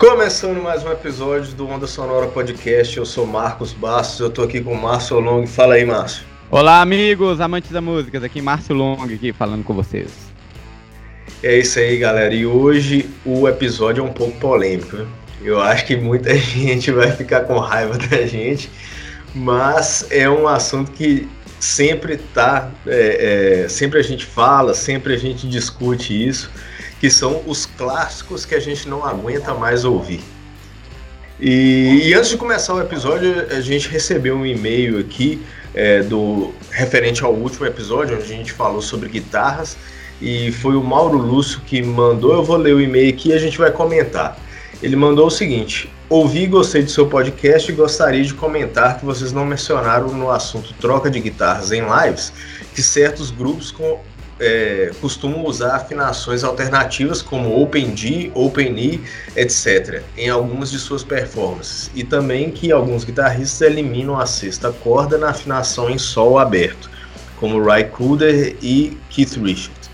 Começando mais um episódio do Onda Sonora Podcast, eu sou Marcos Bastos, eu tô aqui com o Márcio Long. Fala aí, Márcio. Olá, amigos, amantes da música, aqui Márcio Long aqui falando com vocês. É isso aí, galera. E hoje o episódio é um pouco polêmico. Né? Eu acho que muita gente vai ficar com raiva da gente, mas é um assunto que sempre tá, é, é, sempre a gente fala, sempre a gente discute isso, que são os clássicos que a gente não aguenta mais ouvir. E, e antes de começar o episódio, a gente recebeu um e-mail aqui é, do referente ao último episódio, onde a gente falou sobre guitarras, e foi o Mauro Lúcio que mandou. Eu vou ler o e-mail aqui e a gente vai comentar. Ele mandou o seguinte: Ouvi e gostei do seu podcast e gostaria de comentar que vocês não mencionaram no assunto troca de guitarras em lives que certos grupos com, é, costumam usar afinações alternativas como Open D, Open E, etc., em algumas de suas performances, e também que alguns guitarristas eliminam a sexta corda na afinação em Sol aberto, como Ry Cooder e Keith Richards.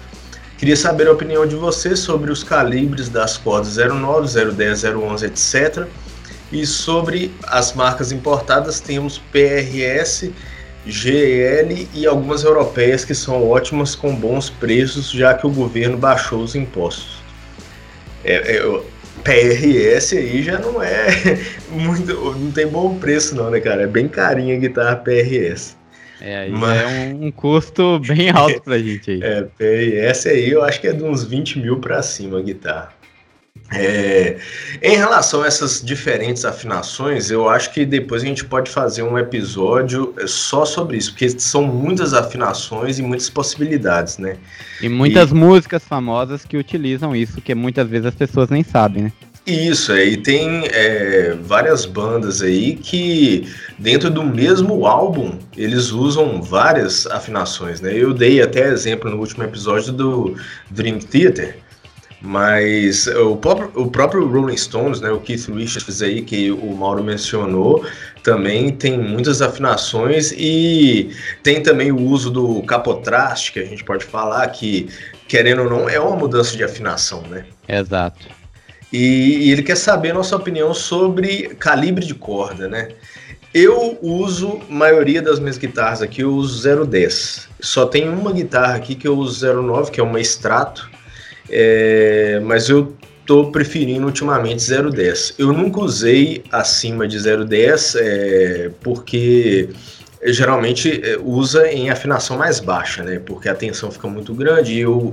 Queria saber a opinião de vocês sobre os calibres das cordas 09, 010, 011, etc. E sobre as marcas importadas, temos PRS, GL e algumas europeias que são ótimas com bons preços, já que o governo baixou os impostos. É, é, PRS aí já não é muito. não tem bom preço, não, né, cara? É bem carinha a guitarra PRS. É, Mas... é um, um, custo bem alto pra gente aí. É, PRS aí eu acho que é de uns 20 mil pra cima a guitarra. É, em relação a essas diferentes afinações, eu acho que depois a gente pode fazer um episódio só sobre isso, porque são muitas afinações e muitas possibilidades, né? E muitas e... músicas famosas que utilizam isso, que muitas vezes as pessoas nem sabem, né? Isso, aí tem é, várias bandas aí que dentro do mesmo álbum eles usam várias afinações, né? Eu dei até exemplo no último episódio do Dream Theater, mas o próprio, o próprio Rolling Stones, né, o Keith Richards aí que o Mauro mencionou, também tem muitas afinações e tem também o uso do capotraste, que a gente pode falar que, querendo ou não, é uma mudança de afinação, né? Exato. E, e ele quer saber a nossa opinião sobre calibre de corda, né? Eu uso, maioria das minhas guitarras aqui, eu uso 010. Só tem uma guitarra aqui que eu uso 09, que é uma extrato, é, mas eu tô preferindo ultimamente 010. Eu nunca usei acima de 010 é, porque geralmente é, usa em afinação mais baixa, né? Porque a tensão fica muito grande e eu,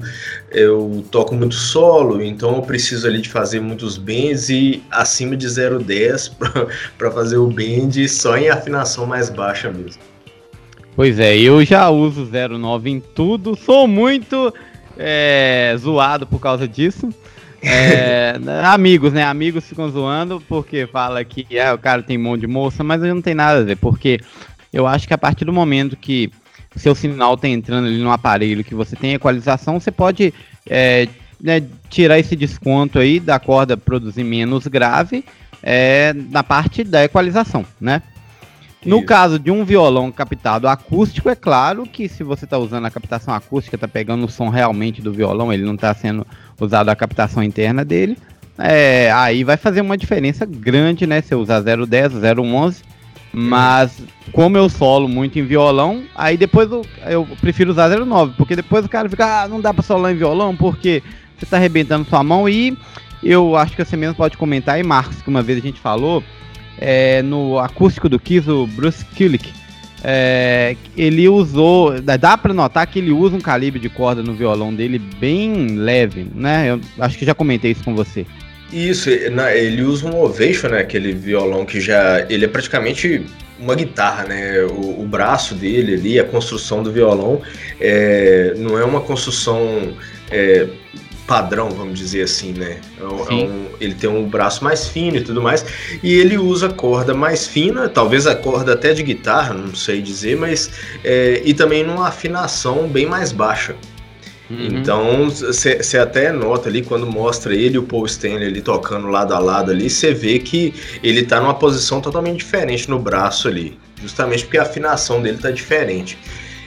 eu toco muito solo, então eu preciso ali de fazer muitos bends e acima de 0,10 para fazer o bend só em afinação mais baixa mesmo. Pois é, eu já uso 0,9 em tudo, sou muito é, zoado por causa disso. É, amigos, né? Amigos ficam zoando porque fala que é, o cara tem mão de moça, mas não tem nada a ver, porque eu acho que a partir do momento que seu sinal está entrando ali no aparelho, que você tem equalização, você pode é, né, tirar esse desconto aí da corda produzir menos grave é, na parte da equalização, né? No Isso. caso de um violão captado acústico, é claro que se você está usando a captação acústica, está pegando o som realmente do violão, ele não está sendo usado a captação interna dele, é, aí vai fazer uma diferença grande, né? Se eu usar 010, 011, mas como eu solo muito em violão, aí depois eu, eu prefiro usar 09, porque depois o cara fica, ah, não dá pra solar em violão porque você tá arrebentando sua mão e eu acho que você mesmo pode comentar aí, Marcos, que uma vez a gente falou é, no acústico do Kiss, o Bruce Kulick, é, ele usou, dá para notar que ele usa um calibre de corda no violão dele bem leve, né? Eu acho que já comentei isso com você. Isso, ele usa um Ovation, né? Aquele violão que já. Ele é praticamente uma guitarra, né? O, o braço dele ali, a construção do violão, é, não é uma construção é, padrão, vamos dizer assim, né? É um, é um, ele tem um braço mais fino e tudo mais, e ele usa corda mais fina, talvez a corda até de guitarra, não sei dizer, mas. É, e também numa afinação bem mais baixa. Uhum. Então, você até nota ali quando mostra ele e o Paul Stanley ali tocando lado a lado ali, você vê que ele tá numa posição totalmente diferente no braço ali, justamente porque a afinação dele tá diferente.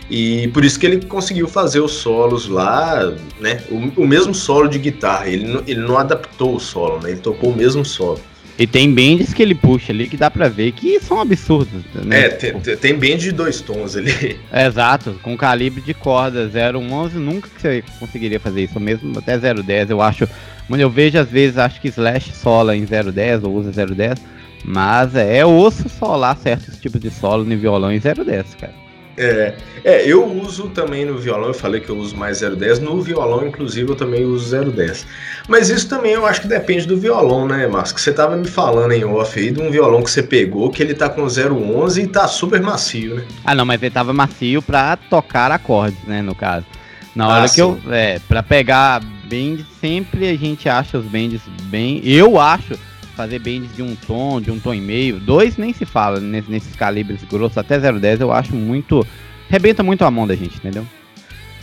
E por isso que ele conseguiu fazer os solos lá, né? O, o mesmo solo de guitarra. Ele, não, ele não adaptou o solo, né? Ele tocou o mesmo solo. E tem bands que ele puxa ali que dá pra ver que são absurdos, né? É, tem, tem band de dois tons ali. É, exato, com calibre de corda 011, nunca que você conseguiria fazer isso, mesmo até 010, eu acho. Quando eu vejo, às vezes, acho que Slash sola em 010 ou usa 010, mas é, osso solar certos tipos de solo no violão em 010, cara. É, é, eu uso também no violão, eu falei que eu uso mais 010, no violão, inclusive, eu também uso 010. Mas isso também eu acho que depende do violão, né, Márcio? Que você tava me falando em off aí de um violão que você pegou, que ele tá com 011 e tá super macio, né? Ah, não, mas ele tava macio pra tocar acordes, né, no caso. Na hora ah, que sim. eu. É, pra pegar bend, sempre a gente acha os bends bem. Eu acho fazer bands de um tom, de um tom e meio. Dois nem se fala nesses calibres grossos, até 0,10 eu acho muito. Rebenta muito a mão da gente, entendeu?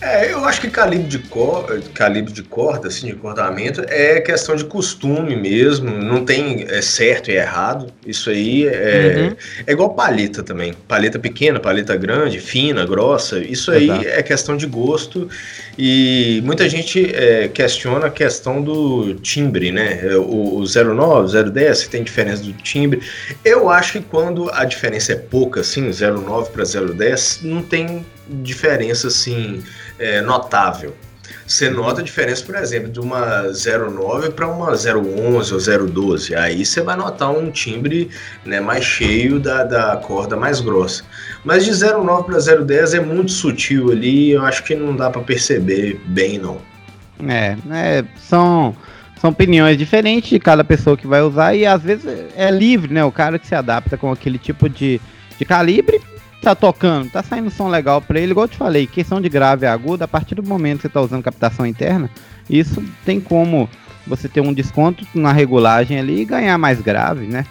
É, eu acho que calibre de, cor, calibre de corda, assim, de cortamento, é questão de costume mesmo, não tem é, certo e errado. Isso aí é, uhum. é igual paleta também. Paleta pequena, paleta grande, fina, grossa. Isso aí Exato. é questão de gosto. E muita gente é, questiona a questão do timbre, né? O, o 09, 010, se tem diferença do timbre. Eu acho que quando a diferença é pouca, assim, 09 para 010, não tem diferença assim é, notável. Você nota a diferença, por exemplo, de uma 09 para uma 011 ou 012. Aí você vai notar um timbre né, mais cheio da, da corda mais grossa. Mas de 09 para 010 é muito sutil ali, eu acho que não dá para perceber bem, não. É, é, são, são opiniões diferentes de cada pessoa que vai usar e às vezes é livre, né? O cara que se adapta com aquele tipo de, de calibre tá tocando, tá saindo som legal para ele, igual eu te falei, questão de grave e aguda, a partir do momento que você tá usando captação interna, isso tem como você ter um desconto na regulagem ali e ganhar mais grave, né?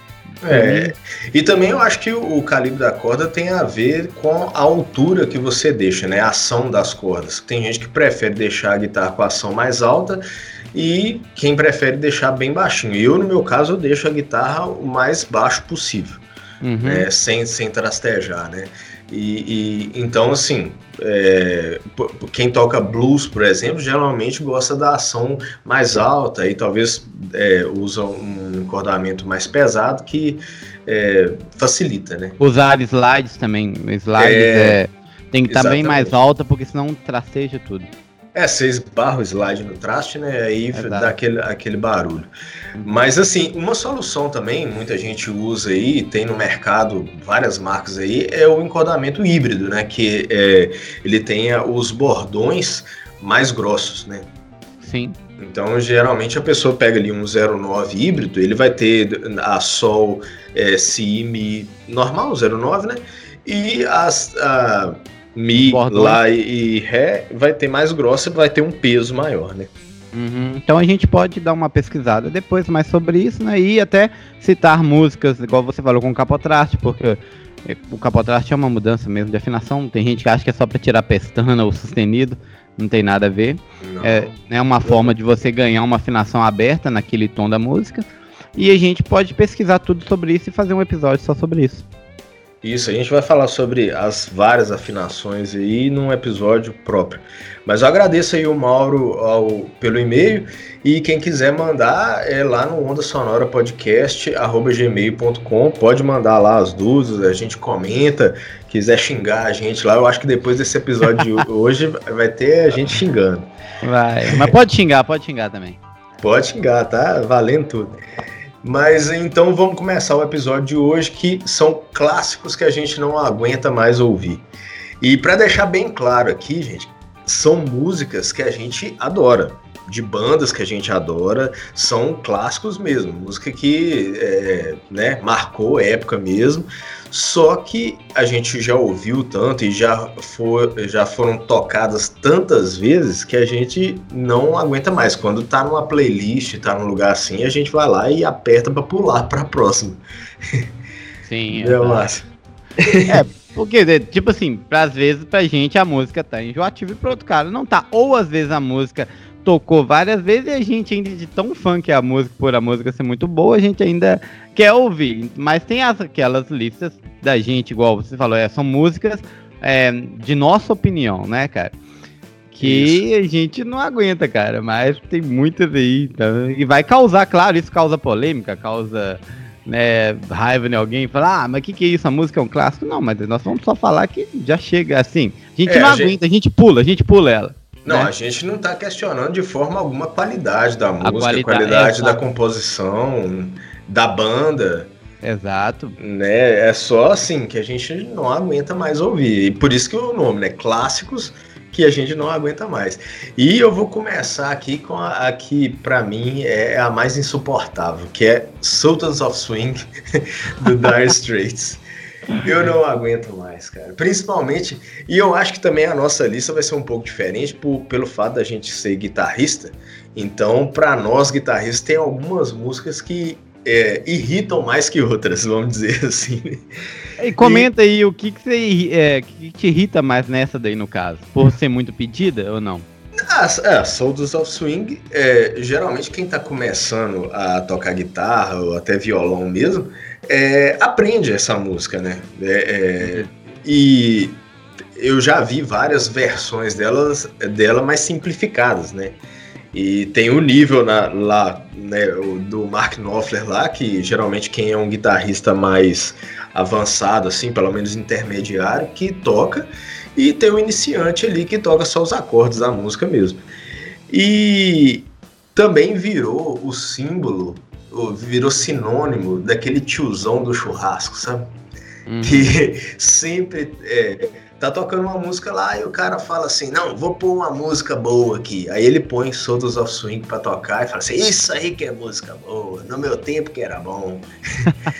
É, e também eu acho que o calibre da corda tem a ver com a altura que você deixa, né? A ação das cordas. Tem gente que prefere deixar a guitarra com a ação mais alta e quem prefere deixar bem baixinho. Eu, no meu caso, eu deixo a guitarra o mais baixo possível uhum. né, sem, sem trastejar, né? E, e então, assim, é, quem toca blues, por exemplo, geralmente gosta da ação mais alta e talvez é, usa um encordamento mais pesado que é, facilita, né? Usar slides também, slides é, é tem que estar tá bem mais alta porque senão trasteja tudo. É, você esbarra o slide no traste, né? Aí Exato. dá aquele, aquele barulho. Mas assim, uma solução também, muita gente usa aí, tem no mercado várias marcas aí, é o encodamento híbrido, né? Que é, ele tenha os bordões mais grossos, né? Sim. Então, geralmente a pessoa pega ali um 09 híbrido, ele vai ter a Sol é, Si, Mi normal, 09, né? E as, a, Mi, Bordões. Lá e, e Ré vai ter mais grossa vai ter um peso maior, né? Uhum. Então a gente pode dar uma pesquisada depois mais sobre isso, né? E até citar músicas, igual você falou com o capotraste, porque o capotraste é uma mudança mesmo de afinação. Tem gente que acha que é só para tirar pestana ou sustenido, não tem nada a ver. É, é uma forma de você ganhar uma afinação aberta naquele tom da música. E a gente pode pesquisar tudo sobre isso e fazer um episódio só sobre isso. Isso, a gente vai falar sobre as várias afinações aí num episódio próprio. Mas eu agradeço aí o Mauro ao, pelo e-mail e quem quiser mandar é lá no Onda Sonora Podcast gmail.com, pode mandar lá as dúvidas, a gente comenta, quiser xingar a gente lá, eu acho que depois desse episódio de hoje vai ter a gente xingando. Vai, mas pode xingar, pode xingar também. Pode xingar, tá? Valendo tudo. Mas então vamos começar o episódio de hoje, que são clássicos que a gente não aguenta mais ouvir. E para deixar bem claro aqui, gente, são músicas que a gente adora de bandas que a gente adora, são clássicos mesmo, música que é, né, marcou época mesmo, só que a gente já ouviu tanto e já, for, já foram tocadas tantas vezes que a gente não aguenta mais. Quando tá numa playlist, tá num lugar assim, a gente vai lá e aperta para pular para a próxima. Sim, é massa. É, porque, tipo assim, às vezes pra gente a música tá enjoativa e pro outro cara não tá. Ou às vezes a música tocou várias vezes e a gente ainda de tão fã que é a música, por a música ser muito boa, a gente ainda quer ouvir. Mas tem as, aquelas listas da gente, igual você falou, é, são músicas é, de nossa opinião, né, cara? Que isso. a gente não aguenta, cara, mas tem muitas aí. Então, e vai causar, claro, isso causa polêmica, causa né, raiva em alguém, falar, ah, mas o que, que é isso? A música é um clássico? Não, mas nós vamos só falar que já chega assim. A gente é, não a aguenta, gente... a gente pula, a gente pula ela. Não, né? a gente não está questionando de forma alguma a qualidade da música, a qualidade, a qualidade é, da composição, da banda. Exato. Né? É só assim que a gente não aguenta mais ouvir. E por isso que o nome, né? Clássicos que a gente não aguenta mais. E eu vou começar aqui com a, a que para mim é a mais insuportável, que é Sultans of Swing do Dire Straits. Eu não aguento mais, cara. Principalmente, e eu acho que também a nossa lista vai ser um pouco diferente por, pelo fato da gente ser guitarrista. Então, para nós guitarristas, tem algumas músicas que é, irritam mais que outras, vamos dizer assim. E comenta e... aí o que, que, você, é, que te irrita mais nessa daí, no caso? Por ser muito pedida ou não? Ah, é, Soldiers of Swing, é, geralmente quem está começando a tocar guitarra ou até violão mesmo, é, aprende essa música, né? É, uhum. E eu já vi várias versões delas, dela mais simplificadas, né? E tem o nível na, lá, né, do Mark Knopfler lá, que geralmente quem é um guitarrista mais avançado, assim, pelo menos intermediário, que toca, e tem o iniciante ali que toca só os acordes da música mesmo. E também virou o símbolo, virou sinônimo daquele tiozão do churrasco, sabe? Uhum. Que sempre é, tá tocando uma música lá e o cara fala assim: Não, vou pôr uma música boa aqui. Aí ele põe Soldiers of Swing pra tocar e fala assim: Isso aí que é música boa, no meu tempo que era bom.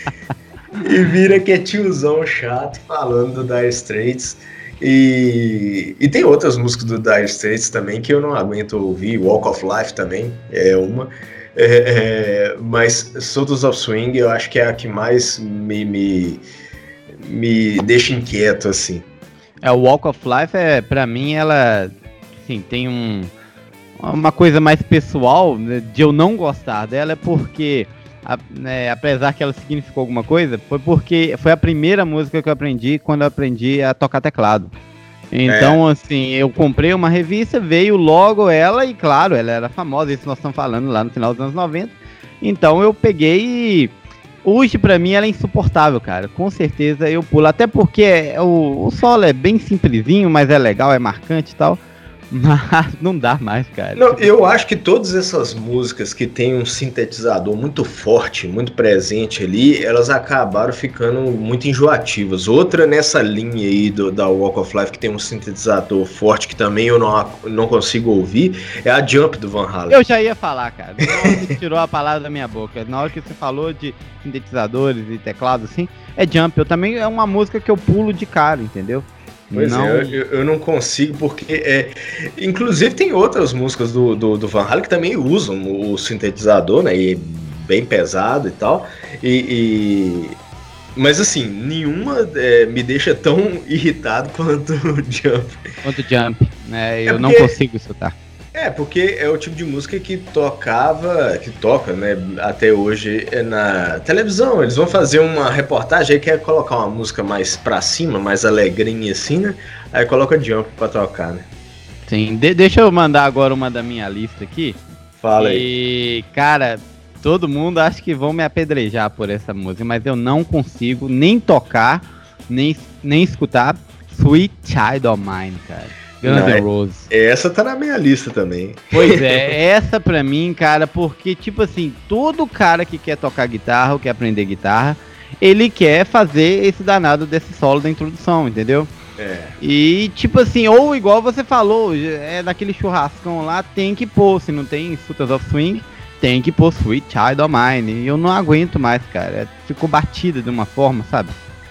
e vira que é tiozão chato falando do Dire Straits. E, e tem outras músicas do Dire Straits também que eu não aguento ouvir. Walk of Life também é uma. É, é, mas Soldiers of Swing eu acho que é a que mais me, me, me deixa inquieto, assim. É, o Walk of Life, é, pra mim, ela assim, tem um, uma coisa mais pessoal né, de eu não gostar dela, é porque, a, né, apesar que ela significou alguma coisa, foi porque foi a primeira música que eu aprendi quando eu aprendi a tocar teclado. Então, é. assim, eu comprei uma revista, veio logo ela, e claro, ela era famosa, isso nós estamos falando lá no final dos anos 90. Então eu peguei e Hoje, para mim, ela é insuportável, cara. Com certeza eu pulo. Até porque é, o, o solo é bem simplesinho, mas é legal, é marcante e tal. Mas não dá mais, cara. Não, eu acho que todas essas músicas que tem um sintetizador muito forte, muito presente ali, elas acabaram ficando muito enjoativas. Outra nessa linha aí do, da Walk of Life que tem um sintetizador forte que também eu não, não consigo ouvir é a Jump do Van Halen. Eu já ia falar, cara. Você tirou a palavra da minha boca. Na hora que você falou de sintetizadores e teclados assim, é Jump. Eu também é uma música que eu pulo de cara, entendeu? Pois é, não... é, eu, eu, não consigo, porque é. Inclusive tem outras músicas do, do, do Van Halen que também usam o sintetizador, né? E bem pesado e tal. E. e... Mas assim, nenhuma é, me deixa tão irritado quanto o Jump. Quanto o Jump, né? Eu é porque... não consigo escutar. É, porque é o tipo de música que tocava, que toca, né, até hoje é na televisão. Eles vão fazer uma reportagem aí quer colocar uma música mais pra cima, mais alegrinha assim, né? Aí coloca Jump pra tocar, né? Sim, de deixa eu mandar agora uma da minha lista aqui. Fala aí. E, cara, todo mundo acha que vão me apedrejar por essa música, mas eu não consigo nem tocar, nem, nem escutar Sweet Child of Mine, cara. Guns N' Roses. Essa tá na minha lista também. Pois é, essa pra mim, cara, porque, tipo assim, todo cara que quer tocar guitarra ou quer aprender guitarra, ele quer fazer esse danado desse solo da introdução, entendeu? É. E, tipo assim, ou igual você falou, é daquele churrascão lá, tem que pôr, se não tem Sultans of Swing, tem que pôr Sweet Child of Mine. E eu não aguento mais, cara. Ficou batida de uma forma, sabe?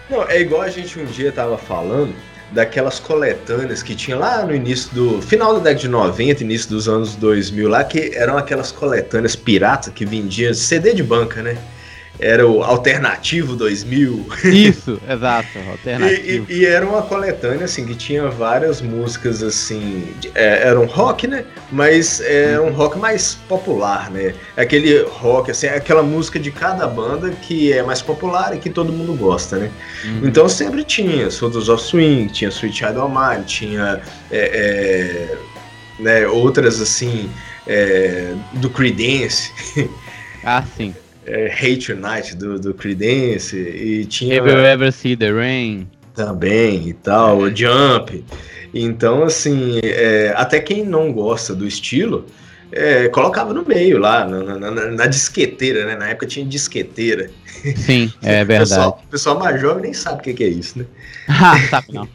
Não, é igual a gente um dia tava falando daquelas coletâneas que tinha lá no início do. final da década de 90, início dos anos 2000 lá, que eram aquelas coletâneas piratas que vendiam CD de banca, né? Era o Alternativo 2000. Isso, exato, Alternativo. E, e, e, era uma coletânea, assim, que tinha várias músicas, assim, é, era um rock, né? Mas era um rock mais popular, né? Aquele rock, assim, aquela música de cada banda que é mais popular e que todo mundo gosta, né? Uhum. Então sempre tinha Soldiers of Swing, tinha Sweet Child of Mine, tinha é, é, né, outras, assim, é, do Creedence. Ah, sim é, Hate Unite do, do Creedence e tinha Have You Ever See The Rain também e tal, é. o Jump. Então, assim, é, até quem não gosta do estilo é, colocava no meio lá, na, na, na, disqueteira, né? Na época tinha disqueteira. Sim, é verdade. O pessoal, pessoal mais jovem nem sabe o que, que é isso, né? ah, sabe não.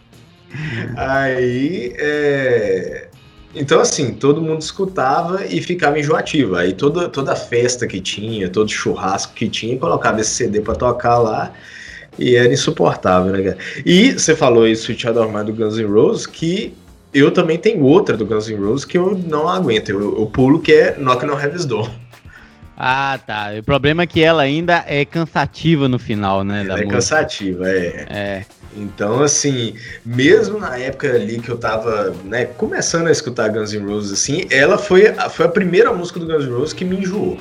Aí, é, então, assim, todo mundo escutava e ficava enjoativo. Aí toda, toda festa que tinha, todo churrasco que tinha, colocava esse CD para tocar lá e era insuportável, né, cara? E você falou isso, Sweet Child do Guns N' Roses, que eu também tenho outra do Guns N' Roses que eu não aguento. Eu, eu pulo que é Knock on Heaven's Door. Ah, tá. O problema é que ela ainda é cansativa no final, né? Ela é música. cansativa, é. É. Então, assim, mesmo na época ali que eu tava, né, começando a escutar Guns N' Roses, assim, ela foi, foi a primeira música do Guns N' Roses que me enjoou.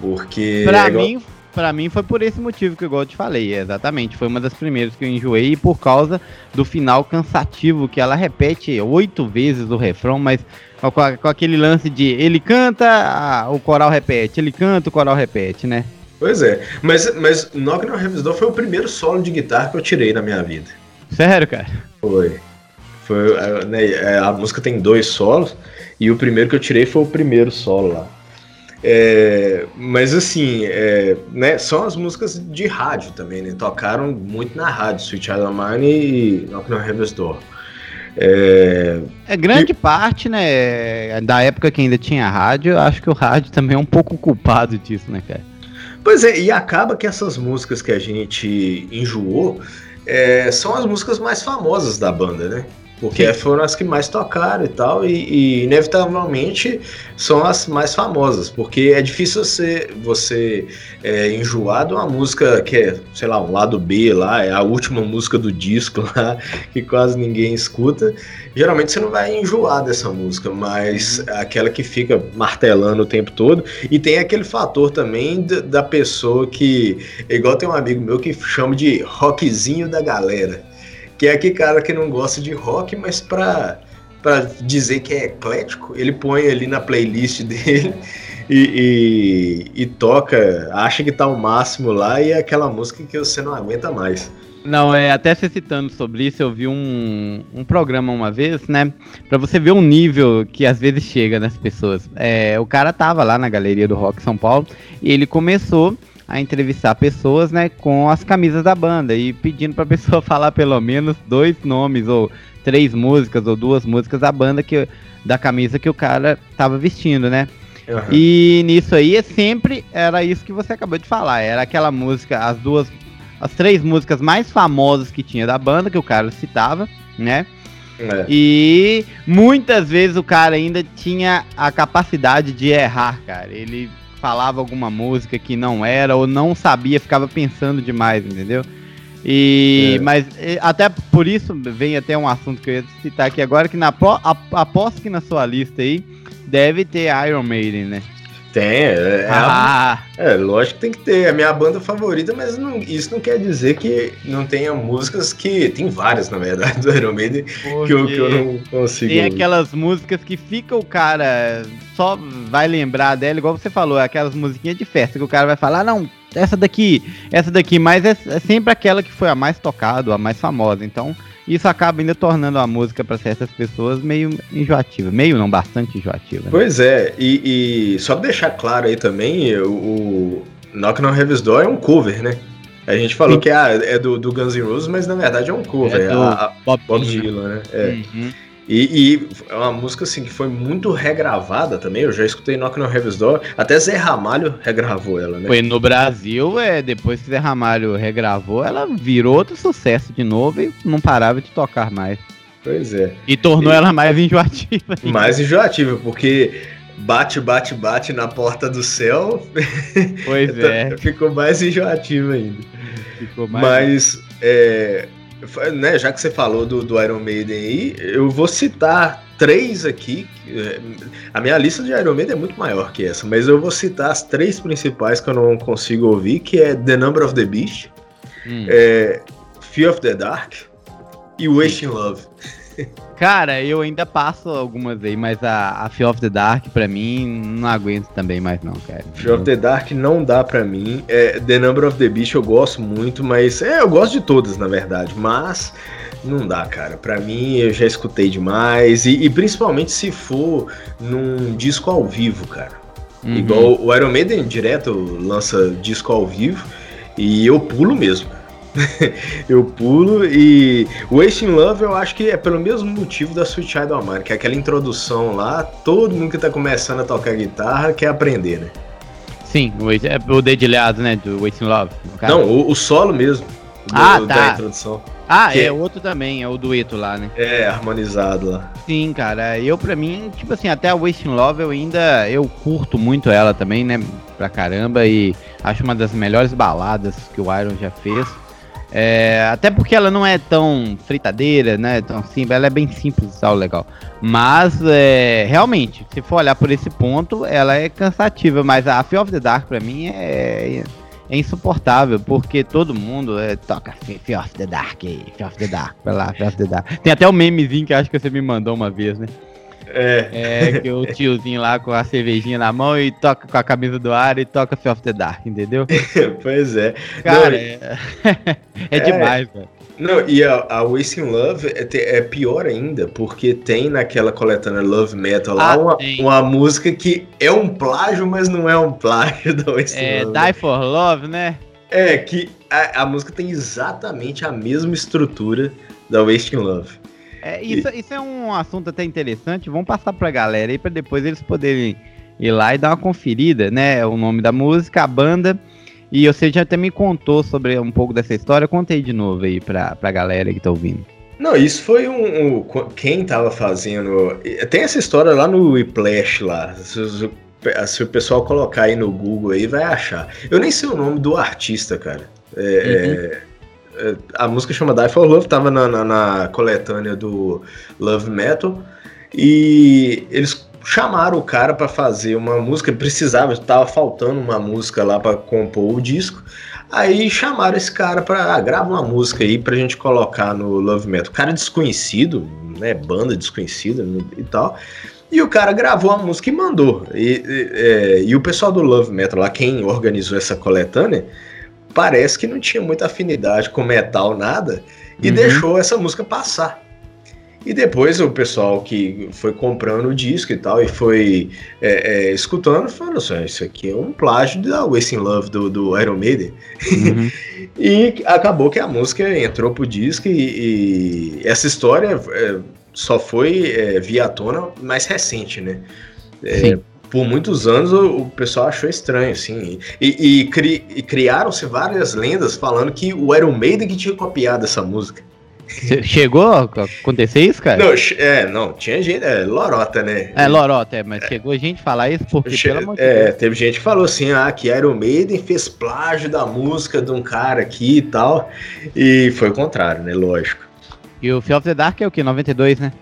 Porque. Pra é igual... mim, para mim foi por esse motivo que eu te falei, exatamente. Foi uma das primeiras que eu enjoei e por causa do final cansativo, que ela repete oito vezes o refrão, mas com, com aquele lance de ele canta, o coral repete, ele canta, o coral repete, né? Pois é, mas, mas Knock on Heaven's Door foi o primeiro solo de guitarra que eu tirei na minha vida. Sério, cara? Foi. Foi né, é, a música tem dois solos e o primeiro que eu tirei foi o primeiro solo lá. É, mas assim, é, né, são as músicas de rádio também, né? Tocaram muito na rádio, Sweet Child Mine e Knock on Heaven's Door. É, é grande e... parte, né, da época que ainda tinha rádio, acho que o rádio também é um pouco culpado disso, né, cara? Pois é, e acaba que essas músicas que a gente enjoou é, são as músicas mais famosas da banda, né? Porque Sim. foram as que mais tocaram e tal, e, e, inevitavelmente são as mais famosas, porque é difícil você, você é, enjoar de uma música que é, sei lá, um lado B lá, é a última música do disco lá, que quase ninguém escuta. Geralmente você não vai enjoar dessa música, mas uhum. aquela que fica martelando o tempo todo. E tem aquele fator também da pessoa que, igual tem um amigo meu que chama de rockzinho da galera que é aquele cara que não gosta de rock, mas pra, pra dizer que é eclético, ele põe ali na playlist dele e, e, e toca, acha que tá o máximo lá e é aquela música que você não aguenta mais. Não, é até se citando sobre isso, eu vi um, um programa uma vez, né? Pra você ver o nível que às vezes chega nas pessoas. É, o cara tava lá na galeria do Rock São Paulo e ele começou a entrevistar pessoas, né, com as camisas da banda e pedindo para a pessoa falar pelo menos dois nomes ou três músicas ou duas músicas da banda que da camisa que o cara tava vestindo, né? Uhum. E nisso aí é sempre era isso que você acabou de falar, era aquela música, as duas, as três músicas mais famosas que tinha da banda que o cara citava, né? É. E muitas vezes o cara ainda tinha a capacidade de errar, cara. Ele falava alguma música que não era ou não sabia, ficava pensando demais, entendeu? E, é. Mas até por isso vem até um assunto que eu ia citar aqui agora, que na, aposto que na sua lista aí deve ter Iron Maiden, né? Tem, é, é ah. é, lógico que tem que ter. É a minha banda favorita, mas não, isso não quer dizer que não tenha músicas que. Tem várias, na verdade, do Iron Maiden que eu, que eu não consigo. Tem aquelas músicas que fica o cara só vai lembrar dela, igual você falou, aquelas musiquinhas de festa que o cara vai falar, ah, não, essa daqui, essa daqui, mas é, é sempre aquela que foi a mais tocada, a mais famosa. Então isso acaba ainda tornando a música para certas pessoas meio enjoativa. Meio não, bastante enjoativa. Né? Pois é, e, e só pra deixar claro aí também, o, Knock on Heaven's Door é um cover, né? A gente falou Sim. que ah, é do, do Guns N' Roses, mas na verdade é um cover. É do a, a Bob, Bob Dylan, né? É. Uhum. E, e, é uma música assim que foi muito regravada também. Eu já escutei Knock no Heaven's Door. Até Zé Ramalho regravou ela, né? Foi no Brasil, é, depois que Zé Ramalho regravou, ela virou outro sucesso de novo e não parava de tocar mais. Pois é. E tornou e... ela mais enjoativa. Mais enjoativa, porque bate, bate, bate na porta do céu. Pois é. Ficou mais enjoativo ainda. Ficou mais. Mas, é, né, já que você falou do, do Iron Maiden aí, eu vou citar três aqui. É, a minha lista de Iron Maiden é muito maior que essa, mas eu vou citar as três principais que eu não consigo ouvir, que é The Number of the Beast, hum. é, Fear of the Dark e Wasting Love. Cara, eu ainda passo algumas aí, mas a, a Fear of the Dark, pra mim, não aguento também mais não, cara. Fear of the Dark não dá pra mim. É, the Number of the Beast eu gosto muito, mas... É, eu gosto de todas, na verdade, mas... Não dá, cara. Pra mim, eu já escutei demais. E, e principalmente se for num disco ao vivo, cara. Uhum. Igual o Iron Maiden direto lança disco ao vivo. E eu pulo mesmo. eu pulo e Wasting Love eu acho que é pelo mesmo motivo da Sweet Child of Mine, que é aquela introdução lá, todo mundo que tá começando a tocar guitarra quer aprender, né? Sim, o, é o dedilhado, né, do Wasting Love. Não, o, o, solo mesmo. Do, ah, tá. Da introdução. Ah, que é outro também, é o dueto lá, né? É, harmonizado lá. Sim, cara, eu pra mim, tipo assim, até a Wasting Love eu ainda, eu curto muito ela também, né, pra caramba, e acho uma das melhores baladas que o Iron já fez. É, até porque ela não é tão fritadeira, né? Tão simples, ela é bem simples tal, legal. Mas é, realmente, se for olhar por esse ponto, ela é cansativa. Mas a Fear of the Dark pra mim é, é insuportável, porque todo mundo é, toca Fear of the Dark, Fear of the Dark, vai lá, Fear of the Dark. Tem até o um memezinho que acho que você me mandou uma vez, né? É. É, que o tiozinho lá com a cervejinha na mão e toca com a camisa do ar e toca Fear of the Dark, entendeu? pois é. Cara, Não, é... é demais, velho. Não, e a, a Wasting Love é, é, pior ainda, porque tem naquela coletânea Love Metal lá ah, uma, uma, música que é um plágio, mas não é um plágio da Wasting é, Love. Die for Love, né? É, que a, a música tem exatamente a mesma estrutura da Wasting Love. É, isso, isso é um assunto até interessante. Vamos passar pra galera aí para depois eles poderem ir lá e dar uma conferida, né? O nome da música, a banda. E você já até me contou sobre um pouco dessa história. Contei de novo aí pra, pra galera que tá ouvindo. Não, isso foi um, um Quem tava fazendo. Tem essa história lá no Whiplash lá. Se, se, o pessoal colocar aí no Google aí, vai achar. Eu nem sei o nome do artista, cara. É, uhum. é é, a música chama Die for Love, tava na, na, na, coletânea do Love Metal. E eles chamaram o cara para fazer uma música, precisava, tava faltando uma música lá para compor o disco. Aí chamaram esse cara para ah, grava uma música aí pra gente colocar no Love Metal. Cara desconhecido, né, banda desconhecida e tal. E o cara gravou a música e mandou. E, e, é, e o pessoal do Love Metal lá, quem organizou essa coletânea, parece que não tinha muita afinidade com metal, nada, e uhum. deixou essa música passar. E depois o pessoal que foi comprando o disco e tal, e foi é, é, escutando, falou assim: ah, Isso aqui é um plágio da Wasting Love do, do Iron Maiden. Uhum. e acabou que a música entrou pro disco, e, e essa história é, só foi é, via tona mais recente, né? É, por muitos anos o, o, pessoal achou estranho, assim. E, e, cri, e criaram-se várias lendas falando que o Iron Maiden que tinha copiado essa música. Chegou a acontecer isso, cara? Não, é, não, tinha gente, é, lorota, né? É, lorota, é, mas é. chegou gente falar isso porque, che pelo amor de É, teve gente que falou assim, ah, que Iron Maiden fez plágio da música de um cara aqui e tal, e foi o contrário, né, lógico. E o Fear of the Dark é o que, 92, né?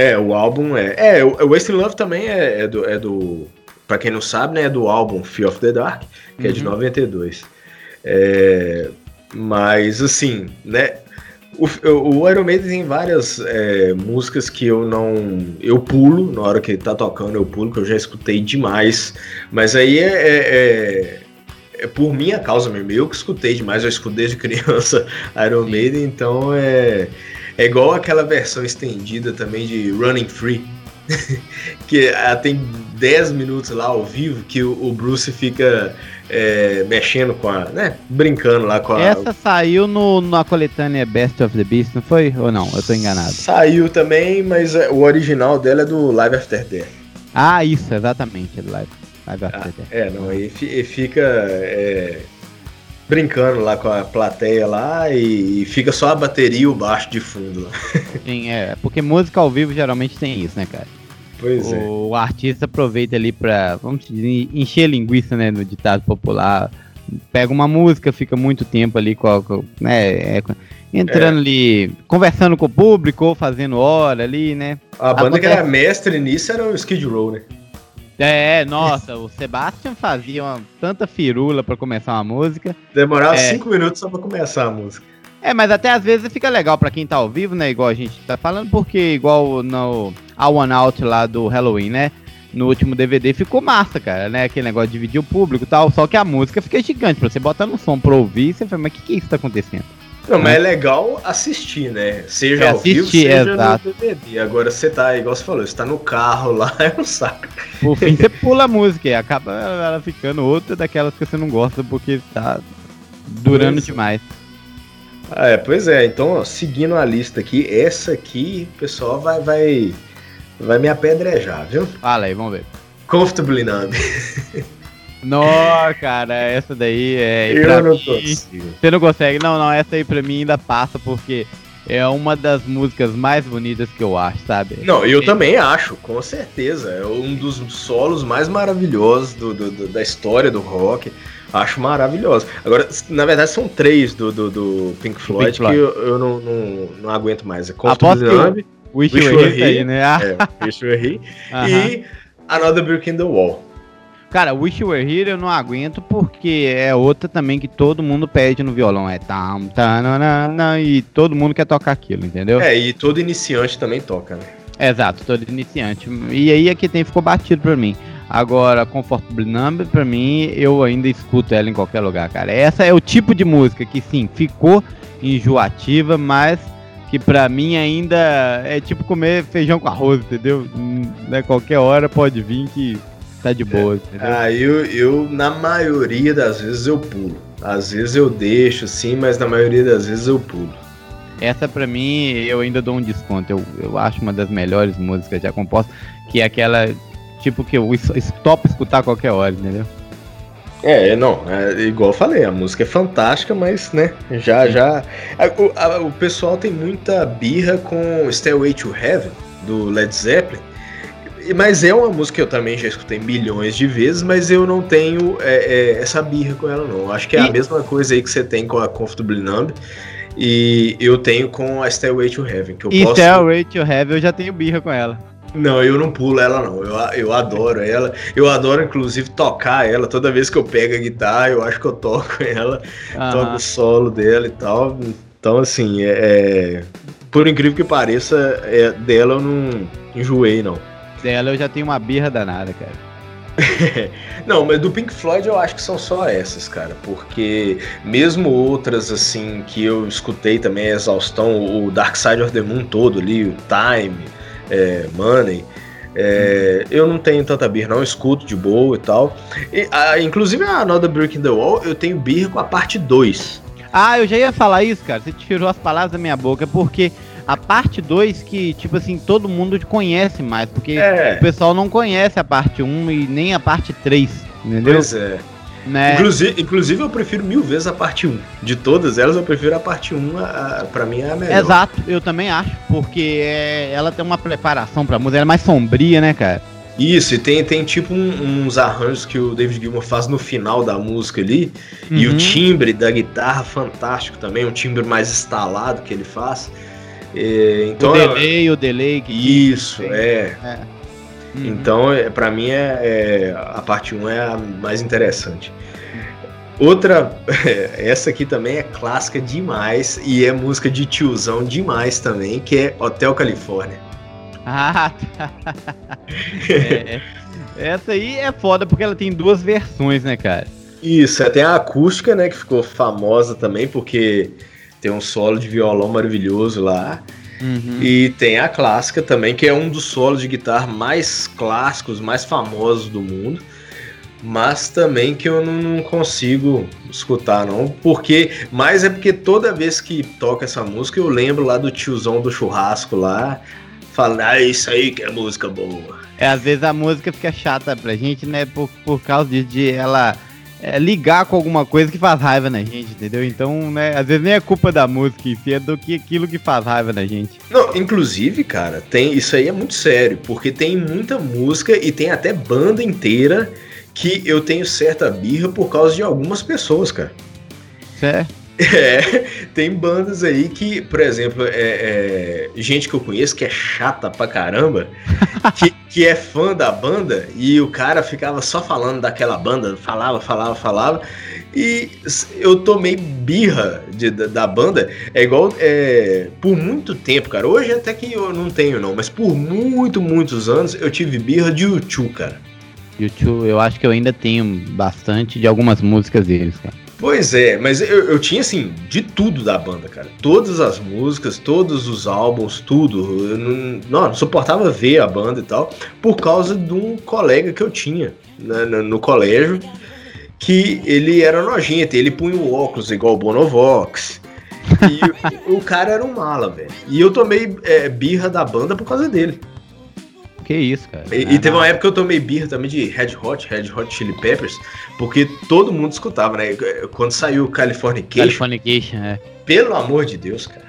É, o álbum é. É, o Wasting Love também é, é, do, é do. Pra quem não sabe, né? É do álbum Fear of the Dark, que uhum. é de 92. Uhum. É, mas, assim, né? O, o Iron Maiden tem várias é, músicas que eu não. Eu pulo, na hora que ele tá tocando, eu pulo, que eu já escutei demais. Mas aí é, é, é, é por minha causa mesmo. Eu que escutei demais, eu escutei desde criança Iron Maiden, então é. É igual aquela versão estendida também de Running Free, que ah, tem 10 minutos lá ao vivo que o, o Bruce fica é, mexendo com a. né? Brincando lá com a. Essa saiu no, na coletânea Best of the Beast, não foi? Ou não? Eu tô enganado. Saiu também, mas é, o original dela é do Live After Death. Ah, isso, exatamente, é do Live, Live After ah, Death. É, não, aí fica. É, brincando lá com a plateia lá e, fica só a bateria e o baixo de fundo. Sim, é, porque música ao vivo geralmente tem isso, né, cara? Pois o, é. O artista aproveita ali pra, vamos dizer, encher linguiça, né, no ditado popular. Pega uma música, fica muito tempo ali com, com né, é, entrando é. ali, conversando com o público, ou fazendo hora ali, né. A banda Acontece... que era mestre nisso era o Skid Row, né? É, nossa, o Sebastian fazia uma, tanta firula para começar uma música. Demorava é, cinco minutos só pra começar a música. É, mas até às vezes fica legal para quem tá ao vivo, né? Igual a gente tá falando, porque igual no A One Out lá do Halloween, né? No último DVD ficou massa, cara, né? Aquele negócio de dividir o público e tal. Só que a música fica gigante. Pra você botar no som pra ouvir, você fala, mas o que, que é isso que tá acontecendo? Não, mas é legal assistir, né? Seja é ao assistir, vivo, seja exato. no DVD. Agora você tá, igual você falou, você tá no carro lá, é um saco. Por fim, você pula a música e acaba ela ficando outra daquelas que você não gosta porque tá durando pois. demais. Ah, é, pois é. Então, ó, seguindo a lista aqui, essa aqui, o pessoal vai, vai, vai me apedrejar, viu? Fala aí, vamos ver. Comfortably Numb. Não, cara, essa daí é. Eu não mim, consigo. Você não consegue? Não, não, essa aí pra mim ainda passa porque é uma das músicas mais bonitas que eu acho, sabe? Não, eu é. também acho, com certeza. É um dos solos mais maravilhosos do, do, do, da história do rock. Acho maravilhoso. Agora, na verdade, são três do, do, do Pink Floyd, Pink Floyd. que eu, eu não, não, não, aguento mais. É Comfortable Love, Wish, Wish You Were Here, né? é, Wish You Were Here. e Another Brick in the Wall. Cara, Wish You Were Here eu não aguento porque é outra também que todo mundo pede no violão. É tam, tam, e todo mundo quer tocar aquilo, entendeu? É, e todo iniciante também toca, né? Exato, todo iniciante. E aí aqui tem ficou batido pra mim. Agora, Comfortable Number, pra mim, eu ainda escuto ela em qualquer lugar, cara. Essa é o tipo de música que, sim, ficou enjoativa, mas que pra mim ainda é tipo comer feijão com arroz, entendeu? Né, qualquer hora pode vir que tá de boa, entendeu? Ah, eu, eu, na maioria das vezes, eu pulo. Às vezes eu deixo, sim, mas na maioria das vezes eu pulo. Essa pra mim, eu ainda dou um desconto. Eu, eu acho uma das melhores músicas já compostas, que é aquela Tipo que eu stop escutar a qualquer hora, entendeu? É, não, é, igual eu falei, a música é fantástica, mas, né, já, Sim. já... A, o, a, o pessoal tem muita birra com Stairway to Heaven, do Led Zeppelin, mas é uma música que eu também já escutei milhões de vezes, mas eu não tenho é, é, essa birra com ela, não. Acho que é e... a mesma coisa aí que você tem com a Comfortable Numb, e eu tenho com a Stairway to Heaven, que eu e posso... Stairway to Heaven eu já tenho birra com ela. Não, eu não pulo ela, não. Eu, eu adoro ela. Eu adoro, inclusive, tocar ela. Toda vez que eu pego a guitarra, eu acho que eu toco ela. Toco o solo dela e tal. Então, assim, é, é, por incrível que pareça, é, dela eu não enjoei, não. Dela eu já tenho uma birra danada, cara. não, mas do Pink Floyd eu acho que são só essas, cara. Porque mesmo outras, assim, que eu escutei também, a exaustão, o Dark Side of the Moon todo ali, o Time é, Money. É, eu não tenho tanta birra, não, escuto de boa e tal. E, a, inclusive a Another Brick in the Wall, eu tenho birra com a parte 2. Ah, eu já ia falar isso, cara. Você tirou as palavras da minha boca, porque a parte 2 que, tipo assim, todo mundo conhece mais, porque é. o pessoal não conhece a parte 1 um e nem a parte 3, entendeu? Pois é. Né? Inclusive, inclusive, eu prefiro mil vezes a parte 1. De todas elas, eu prefiro a parte 1, a, a, pra mim é a melhor. Exato, eu também acho, porque é, ela tem uma preparação pra música, ela é mais sombria, né, cara? Isso, e tem, tem tipo um, uns arranjos que o David Gilmour faz no final da música ali. Uhum. E o uhum. timbre da guitarra, fantástico também, um timbre mais estalado que ele faz. E, então, o delay, o delay. Que isso, é. é. Uhum. Então, é, para mim, é, é, a parte 1 é a mais interessante. Outra, essa aqui também é clássica demais e é música de tiozão demais também, que é Hotel Califórnia. Ah, tá. é, é, essa aí é foda porque ela tem duas versões, né, cara? Isso, tem a acústica, né, que ficou famosa também porque tem um solo de violão maravilhoso lá. Uhum. E tem a clássica também, que é um dos solos de guitarra mais clássicos, mais famosos do mundo. Mas também que eu não consigo escutar, não. Porque. Mas é porque toda vez que toca essa música, eu lembro lá do tiozão do churrasco lá. Falando, ah, isso aí que é música boa. É, às vezes a música fica chata pra gente, né? Por, por causa de, de ela é, ligar com alguma coisa que faz raiva na gente, entendeu? Então, né, às vezes nem é culpa da música em si, é do que aquilo que faz raiva na gente. Não, inclusive, cara, tem isso aí é muito sério, porque tem muita música e tem até banda inteira que eu tenho certa birra por causa de algumas pessoas, cara. Certo. É, tem bandas aí que, por exemplo, é, é, gente que eu conheço que é chata pra caramba, que, que é fã da banda e o cara ficava só falando daquela banda, falava, falava, falava. E eu tomei birra de, da, da, banda. É igual é, por muito tempo, cara. Hoje até que eu não tenho, não, mas por muito, muitos anos eu tive birra de YouTube, cara. YouTube, eu acho que eu ainda tenho bastante de algumas músicas deles, cara. Pois é, mas eu, eu tinha assim, de tudo da banda, cara. Todas as músicas, todos os álbuns, tudo. Eu não, não, suportava ver a banda e tal, por causa de um colega que eu tinha né, no, no, colégio, que ele era nojento, ele punha o óculos igual o Bonovox. E o, o cara era um mala, velho. E eu tomei é, birra da banda por causa dele. Que isso, cara. E, e, teve uma época que eu tomei birra também de Red Hot, Red Hot Chili Peppers, porque todo mundo escutava, né? Quando saiu o Californication. Californication, é. Pelo amor de Deus, cara.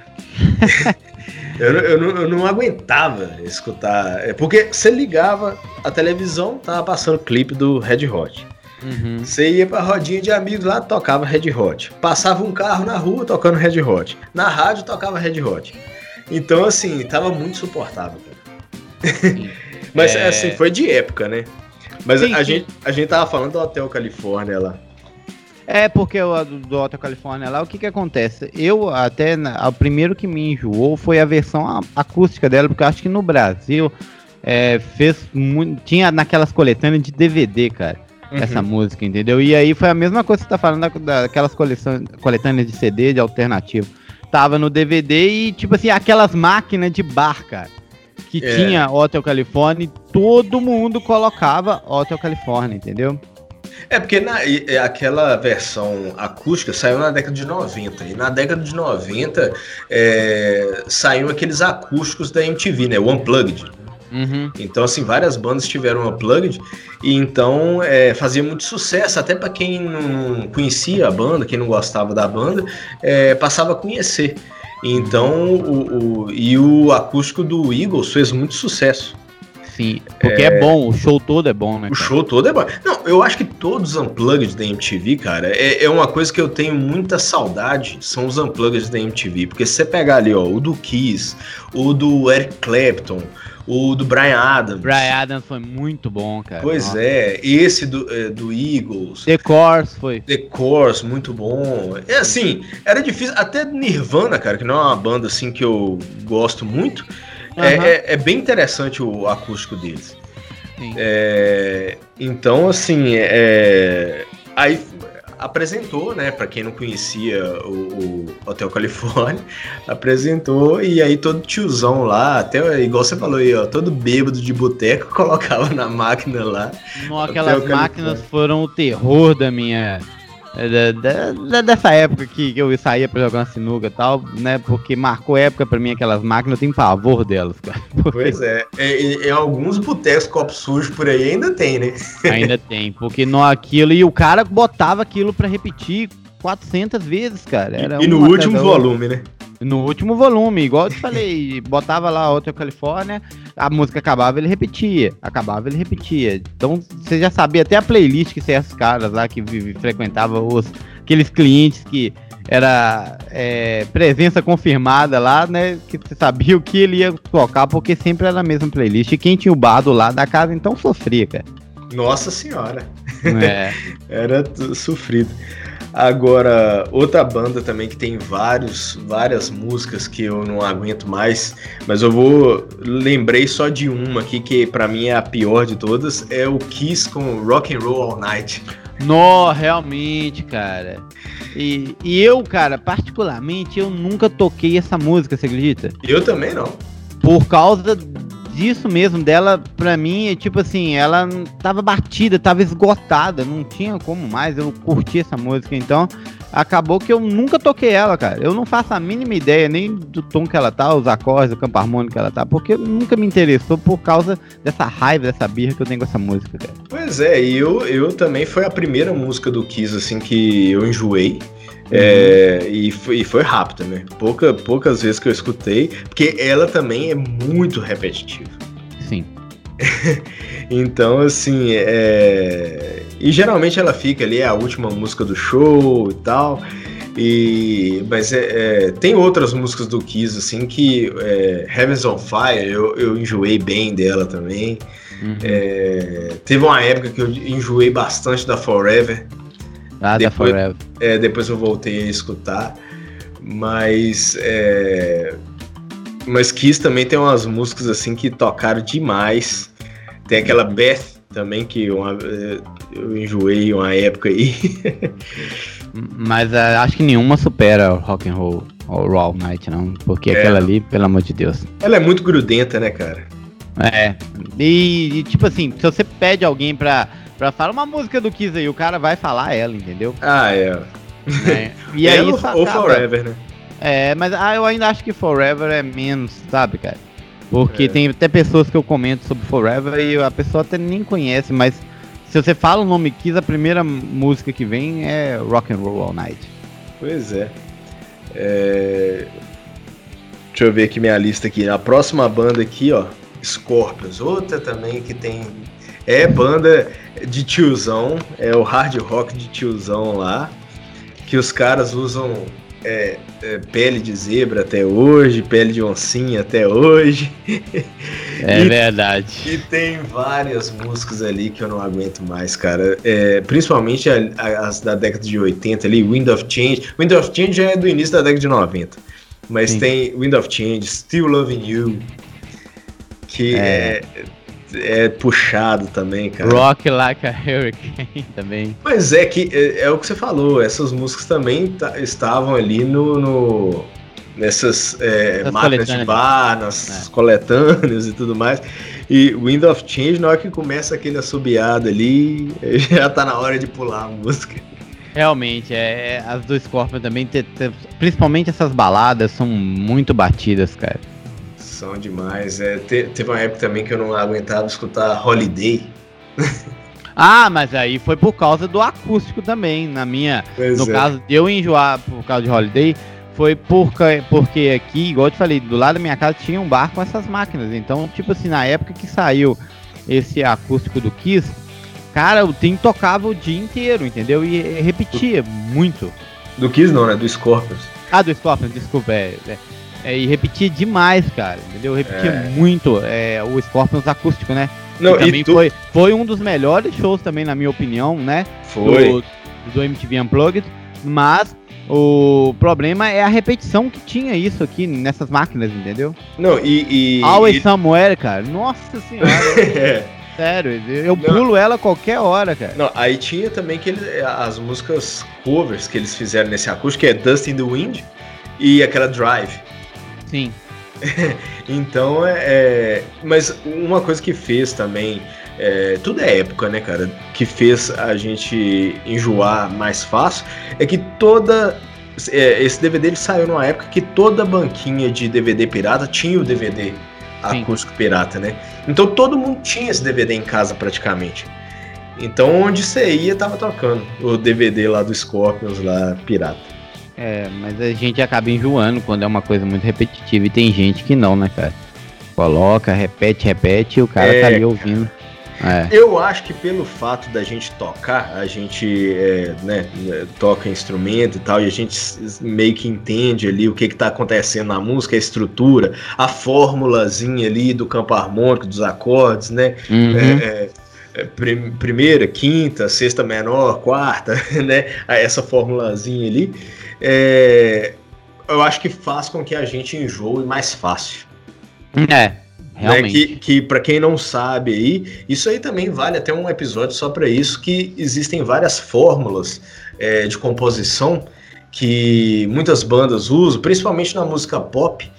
eu, eu, não, eu não aguentava escutar. É, porque você ligava a televisão, tava passando clipe do Red Hot. Uhum. Você ia pra rodinha de amigos lá, tocava Red Hot. Passava um carro na rua tocando Red Hot. Na rádio tocava Red Hot. Então, assim, tava muito suportável, cara. Mas é... assim, foi de época, né? Mas sim, a, sim. Gente, a gente tava falando do Hotel Califórnia lá. É, porque o do, Hotel Califórnia lá, o que que acontece? Eu até, o primeiro que me enjoou foi a versão acústica dela, porque eu acho que no Brasil é, fez muito, tinha naquelas coletâneas de DVD, cara, uhum. essa música, entendeu? E aí foi a mesma coisa que você tá falando da, daquelas coletâneas de CD, de alternativo. Tava no DVD e, tipo assim, aquelas máquinas de bar, cara que é. tinha Hotel California e todo mundo colocava Hotel California, entendeu? É porque na, e, aquela versão acústica saiu na década de 90. E na década de 90 é, saíram aqueles acústicos da MTV, né? O Unplugged. Uhum. Então, assim, várias bandas tiveram Unplugged. E então é, fazia muito sucesso. Até para quem não conhecia a banda, quem não gostava da banda, é, passava a conhecer. Então, o, o, e o acústico do Eagles fez muito sucesso. Sim, porque é, é bom, o show todo é bom, né? O show todo é bom. Não, eu acho que todos os unplugged da MTV, cara, é, é uma coisa que eu tenho muita saudade, são os unplugged da MTV. Porque se você pegar ali, ó, o do Kiss, o do Eric Clapton, o do Brian Adams. Brian Adams foi muito bom, cara. Pois Nossa. é, esse do, é, do Eagles. The Course foi. The Course, muito bom. É assim, era difícil. Até Nirvana, cara, que não é uma banda assim que eu gosto muito. Uhum. É, é, é, bem interessante o acústico deles. É, então, assim, é, aí apresentou, né, para quem não conhecia o, o, Hotel Califórnia, apresentou e aí todo tiozão lá, até igual você falou aí, ó, todo bêbado de boteco colocava na máquina lá. Não, aquelas máquinas foram o terror da minha é, da, da, dessa época que, eu saía pra jogar uma sinuca e tal, né? Porque marcou época pra mim aquelas máquinas, eu tenho pavor delas, cara. Porque... Pois é. Em, em alguns botecos copos sujos por aí ainda tem, né? Ainda tem, porque não aquilo. E o cara botava aquilo pra repetir 400 vezes, cara. Era e, e no último volume, né? No último volume, igual eu te falei, botava lá Hotel Califórnia, a música acabava, ele repetia. Acabava, ele repetia. Então você já sabia até a playlist que esses caras lá que frequentavam os, aqueles clientes que era é, presença confirmada lá, né? Que você sabia o que ele ia tocar, porque sempre era a mesma playlist. E quem tinha o bar do lado da casa, então sofria, cara. Nossa senhora. É. era sofrido. Agora, outra banda também que tem vários, várias músicas que eu não aguento mais, mas eu vou lembrei só de uma aqui que para mim é a pior de todas, é o Kiss com Rock and Roll All Night. Nó, realmente, cara. E, e eu, cara, particularmente, eu nunca toquei essa música, você acredita? Eu também não. Por causa isso mesmo dela, pra mim, é tipo assim, ela tava batida, tava esgotada, não tinha como mais eu curti essa música, então acabou que eu nunca toquei ela, cara. Eu não faço a mínima ideia nem do tom que ela tá, os acordes, o campo harmônico que ela tá, porque nunca me interessou por causa dessa raiva, dessa birra que eu tenho com essa música, cara. Pois é, eu, eu também foi a primeira música do Kiss, assim, que eu enjoei. É, e, foi, e foi rápido, né? Pouca, poucas vezes que eu escutei, porque ela também é muito repetitiva. Sim. então, assim, é... e geralmente ela fica ali, é a última música do show e tal. E, mas é, é, tem outras músicas do Kiss, assim, que é, Heavens on Fire, eu, eu enjoei bem dela também. Uhum. É, teve uma época que eu enjoei bastante da Forever. Depois, Forever. É, depois eu voltei a escutar. Mas. É, mas Kiss também tem umas músicas assim que tocaram demais. Tem aquela Beth também, que uma, é, eu enjoei uma época aí. mas uh, acho que nenhuma supera o Rock and Roll ou All Night, não. Porque é. aquela ali, pelo amor de Deus. Ela é muito grudenta, né, cara? É. E, e tipo assim, se você pede alguém pra pra falar uma música do Kiss aí, o cara vai falar ela, entendeu? Ah, é. é. E aí ou, ou Forever, né? É, mas ah, eu ainda acho que Forever é menos, sabe, cara? Porque é. tem até pessoas que eu comento sobre Forever e a pessoa até nem conhece, mas se você fala o nome Kiss, a primeira música que vem é Rock and Roll All Night. Pois é. é... Deixa eu ver aqui minha lista aqui. A próxima banda aqui, ó, Scorpions, outra também que tem é banda de tiozão, é o hard rock de tiozão lá, que os caras usam é, é, pele de zebra até hoje, pele de oncinha até hoje. É e, verdade. E tem várias músicas ali que eu não aguento mais, cara. É, principalmente as da década de 80 ali, Wind of Change. Wind of Change já é do início da década de 90. Mas Sim. tem Wind of Change, Still Loving You, que é, é puxado também, cara. Rock Like a Hurricane também. Mas é que é, é o que você falou, essas músicas também estavam ali no, no nessas é, máquinas de bar, nas é. coletâneas e tudo mais. E Wind of Change, na hora que começa aquele assobiado ali, já tá na hora de pular a música. Realmente, é, é as do Scorpion também, te, te, principalmente essas baladas, são muito batidas, cara. São demais. É, te, teve uma época também que eu não aguentava escutar Holiday. ah, mas aí foi por causa do acústico também. Na minha. Pois no é. caso de eu enjoar por causa de Holiday, foi porque, porque aqui, igual eu te falei, do lado da minha casa tinha um bar com essas máquinas. Então, tipo assim, na época que saiu esse acústico do Kiss, cara, o Tim tocava o dia inteiro, entendeu? E repetia muito. Do Kiss não, né? Do Scorpions. Ah, do Scorpions, desculpa. É, é. É, e repetia demais, cara. Entendeu? Repetia é. muito é, o Scorpions acústico, né? Não, que também tu... foi, foi um dos melhores shows também, na minha opinião, né? Foi. Do, do MTV Unplugged. Mas o problema é a repetição que tinha isso aqui nessas máquinas, entendeu? Não, e. e Always e... Somewhere, cara. Nossa senhora. é. Sério, eu pulo Não. ela a qualquer hora, cara. Não, aí tinha também que ele, as músicas covers que eles fizeram nesse acústico, que é Dust in the Wind e aquela Drive. Sim. então, é, é, Mas uma coisa que fez também. É, tudo é época, né, cara? Que fez a gente enjoar mais fácil é que toda. É, esse DVD ele saiu numa época que toda banquinha de DVD pirata tinha o DVD Sim. acústico pirata, né? Então todo mundo tinha esse DVD em casa praticamente. Então onde você ia tava tocando o DVD lá do Scorpions lá pirata. É, mas a gente acaba enjoando quando é uma coisa muito repetitiva e tem gente que não, né, cara? Coloca, repete, repete e o cara é, tá ali ouvindo. É. Eu acho que pelo fato da gente tocar, a gente é, né, toca instrumento e tal, e a gente meio que entende ali o que está acontecendo na música, a estrutura, a formulazinha ali do campo harmônico, dos acordes, né? Uhum. É, é primeira, quinta, sexta menor, quarta, né? Essa formulazinha ali é, eu acho que faz com que a gente enjoe mais fácil. É, realmente. Né? Que, que para quem não sabe aí, isso aí também vale até um episódio só para isso, que existem várias fórmulas é, de composição que muitas bandas usam, principalmente na música pop,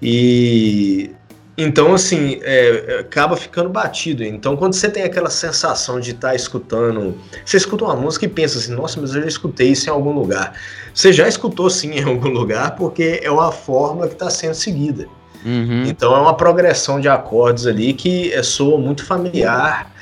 e Então, assim, é, é, acaba ficando batido. Então, quando você tem aquela sensação de estar tá escutando. Você escuta uma música e pensa assim, nossa, mas eu já escutei isso em algum lugar. Você já escutou sim em algum lugar, porque é uma forma que está sendo seguida. Uhum. Então é uma progressão de acordes ali que é, soa muito familiar.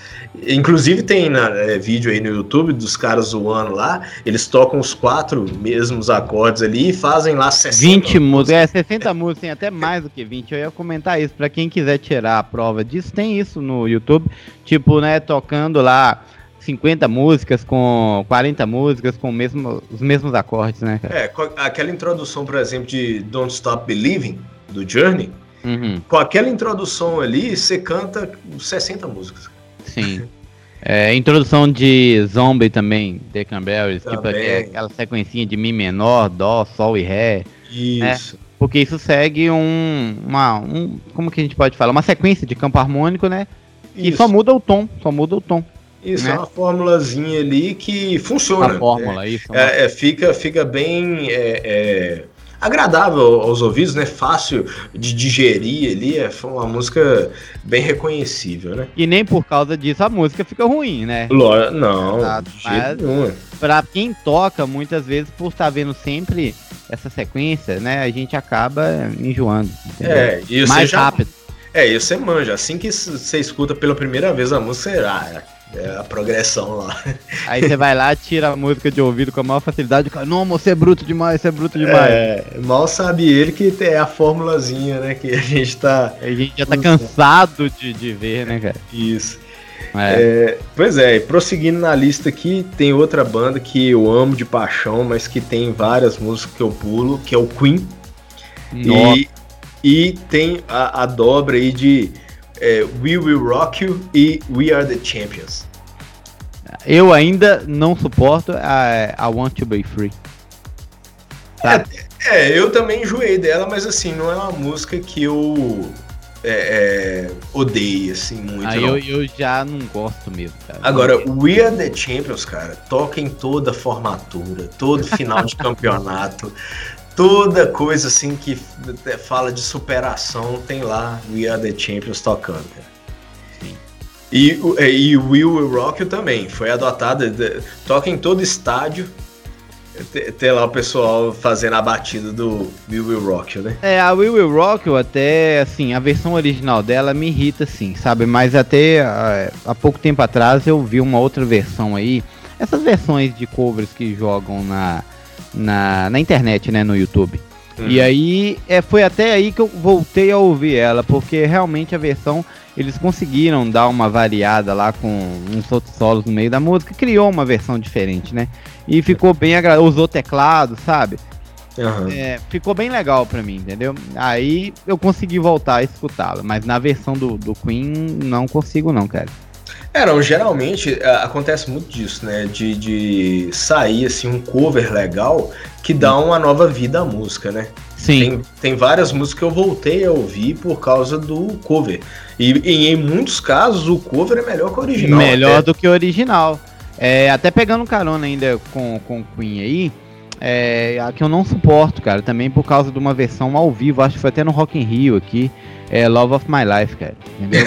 Inclusive tem na, é, vídeo aí no YouTube dos caras zoando lá, eles tocam os quatro mesmos acordes ali e fazem lá 60 20 músicas, é 60 músicas, tem até mais do que 20. Eu ia comentar isso, para quem quiser tirar a prova disso, tem isso no YouTube, tipo, né, tocando lá 50 músicas com 40 músicas com mesmo, os mesmos acordes, né? Cara? É, aquela introdução, por exemplo, de Don't Stop Believing, do Journey, uhum. com aquela introdução ali, você canta 60 músicas. Sim. É, introdução de Zombie também, The Canberries, tipo aquela sequencinha de Mi menor, Dó, Sol e Ré. Né? Isso. Né? Porque isso segue um, uma, um. Como que a gente pode falar? Uma sequência de campo harmônico, né? E só muda o tom, só muda o tom. Isso, né? é uma formulazinha ali que funciona. Uma fórmula, é, isso. É, é, fica, fica bem é, é agradável aos ouvidos, né? Fácil de digerir ali, é uma música bem reconhecível, né? E nem por causa disso a música fica ruim, né? Não, Exato, de jeito nenhum. Pra quem toca, muitas vezes, por estar tá vendo sempre essa sequência, né? A gente acaba enjoando. Entendeu? É, e Mais já... rápido. É, e você manja. Assim que você escuta pela primeira vez a música, será? É a progressão lá. Aí você vai lá, tira a música de ouvido com a maior facilidade fala, não, você é bruto demais, você é bruto demais. É, mal sabe ele que é a formulazinha, né? Que a gente tá. A gente já tá cansado de, de ver, né, cara? Isso. É. É, pois é, prosseguindo na lista aqui, tem outra banda que eu amo de paixão, mas que tem várias músicas que eu pulo, que é o Queen. E, e tem a, a dobra aí de é, We Will Rock You e We Are the Champions. Eu ainda não suporto a, a Want to Be Free. Tá? É, é, eu também enjoei dela, mas assim, não é uma música que eu é, é, odeio, assim, muito. Aí eu, eu, já não gosto mesmo, cara. Agora, We Are the Champions, cara, toca em toda formatura, todo final de campeonato toda coisa assim que fala de superação tem lá We Are The Champions tocando, cara. E, é, e o Will Rock também, foi adotada, toca em todo estádio, tem lá o pessoal fazendo a batida do Will Will Rock né? É, a Will Will Rock até, assim, a versão original dela me irrita, sim, sabe? Mas até uh, há pouco tempo atrás eu vi uma outra versão aí, essas versões de covers que jogam na na, na internet, né, no YouTube. Uhum. E aí é, foi até aí que eu voltei a ouvir ela, porque realmente a versão eles conseguiram dar uma variada lá com uns outros solos no meio da música, criou uma versão diferente, né? E ficou bem agradável, usou teclado, sabe? Uhum. É, ficou bem legal pra mim, entendeu? Aí eu consegui voltar a escutá-la, mas na versão do, do Queen não consigo não, cara. É, não, geralmente acontece muito disso, né? De, de sair assim um cover legal que dá uma nova vida à música, né? Sim. Tem, tem várias músicas que eu voltei a ouvir por causa do cover. E, e em muitos casos o cover é melhor que o original. Melhor até. do que o original. É, até pegando carona ainda com, com Queen aí, é, a que eu não suporto, cara, também por causa de uma versão ao vivo, acho que foi até no Rock in Rio aqui, é Love of My Life, cara, entendeu?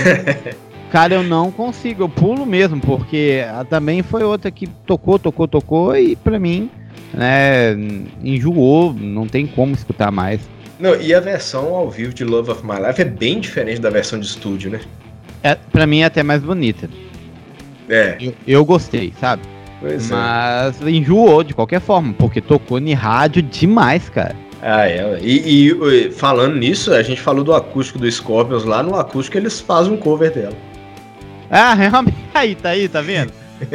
Cara, eu não consigo, eu pulo mesmo, porque também foi outra que tocou, tocou, tocou e pra mim, né, enjoou, não tem como escutar mais. Não, e a versão ao vivo de Love of My Life é bem diferente da versão de estúdio, né? É, pra mim é até mais bonita. É. Eu, eu gostei, sabe? Pois é. Mas é. enjoou de qualquer forma, porque tocou em rádio demais, cara. Ah, é. E, e, falando nisso, a gente falou do acústico do Scorpions lá, no acústico eles fazem um cover dela. Ah, realmente. Aí, tá aí, tá vendo?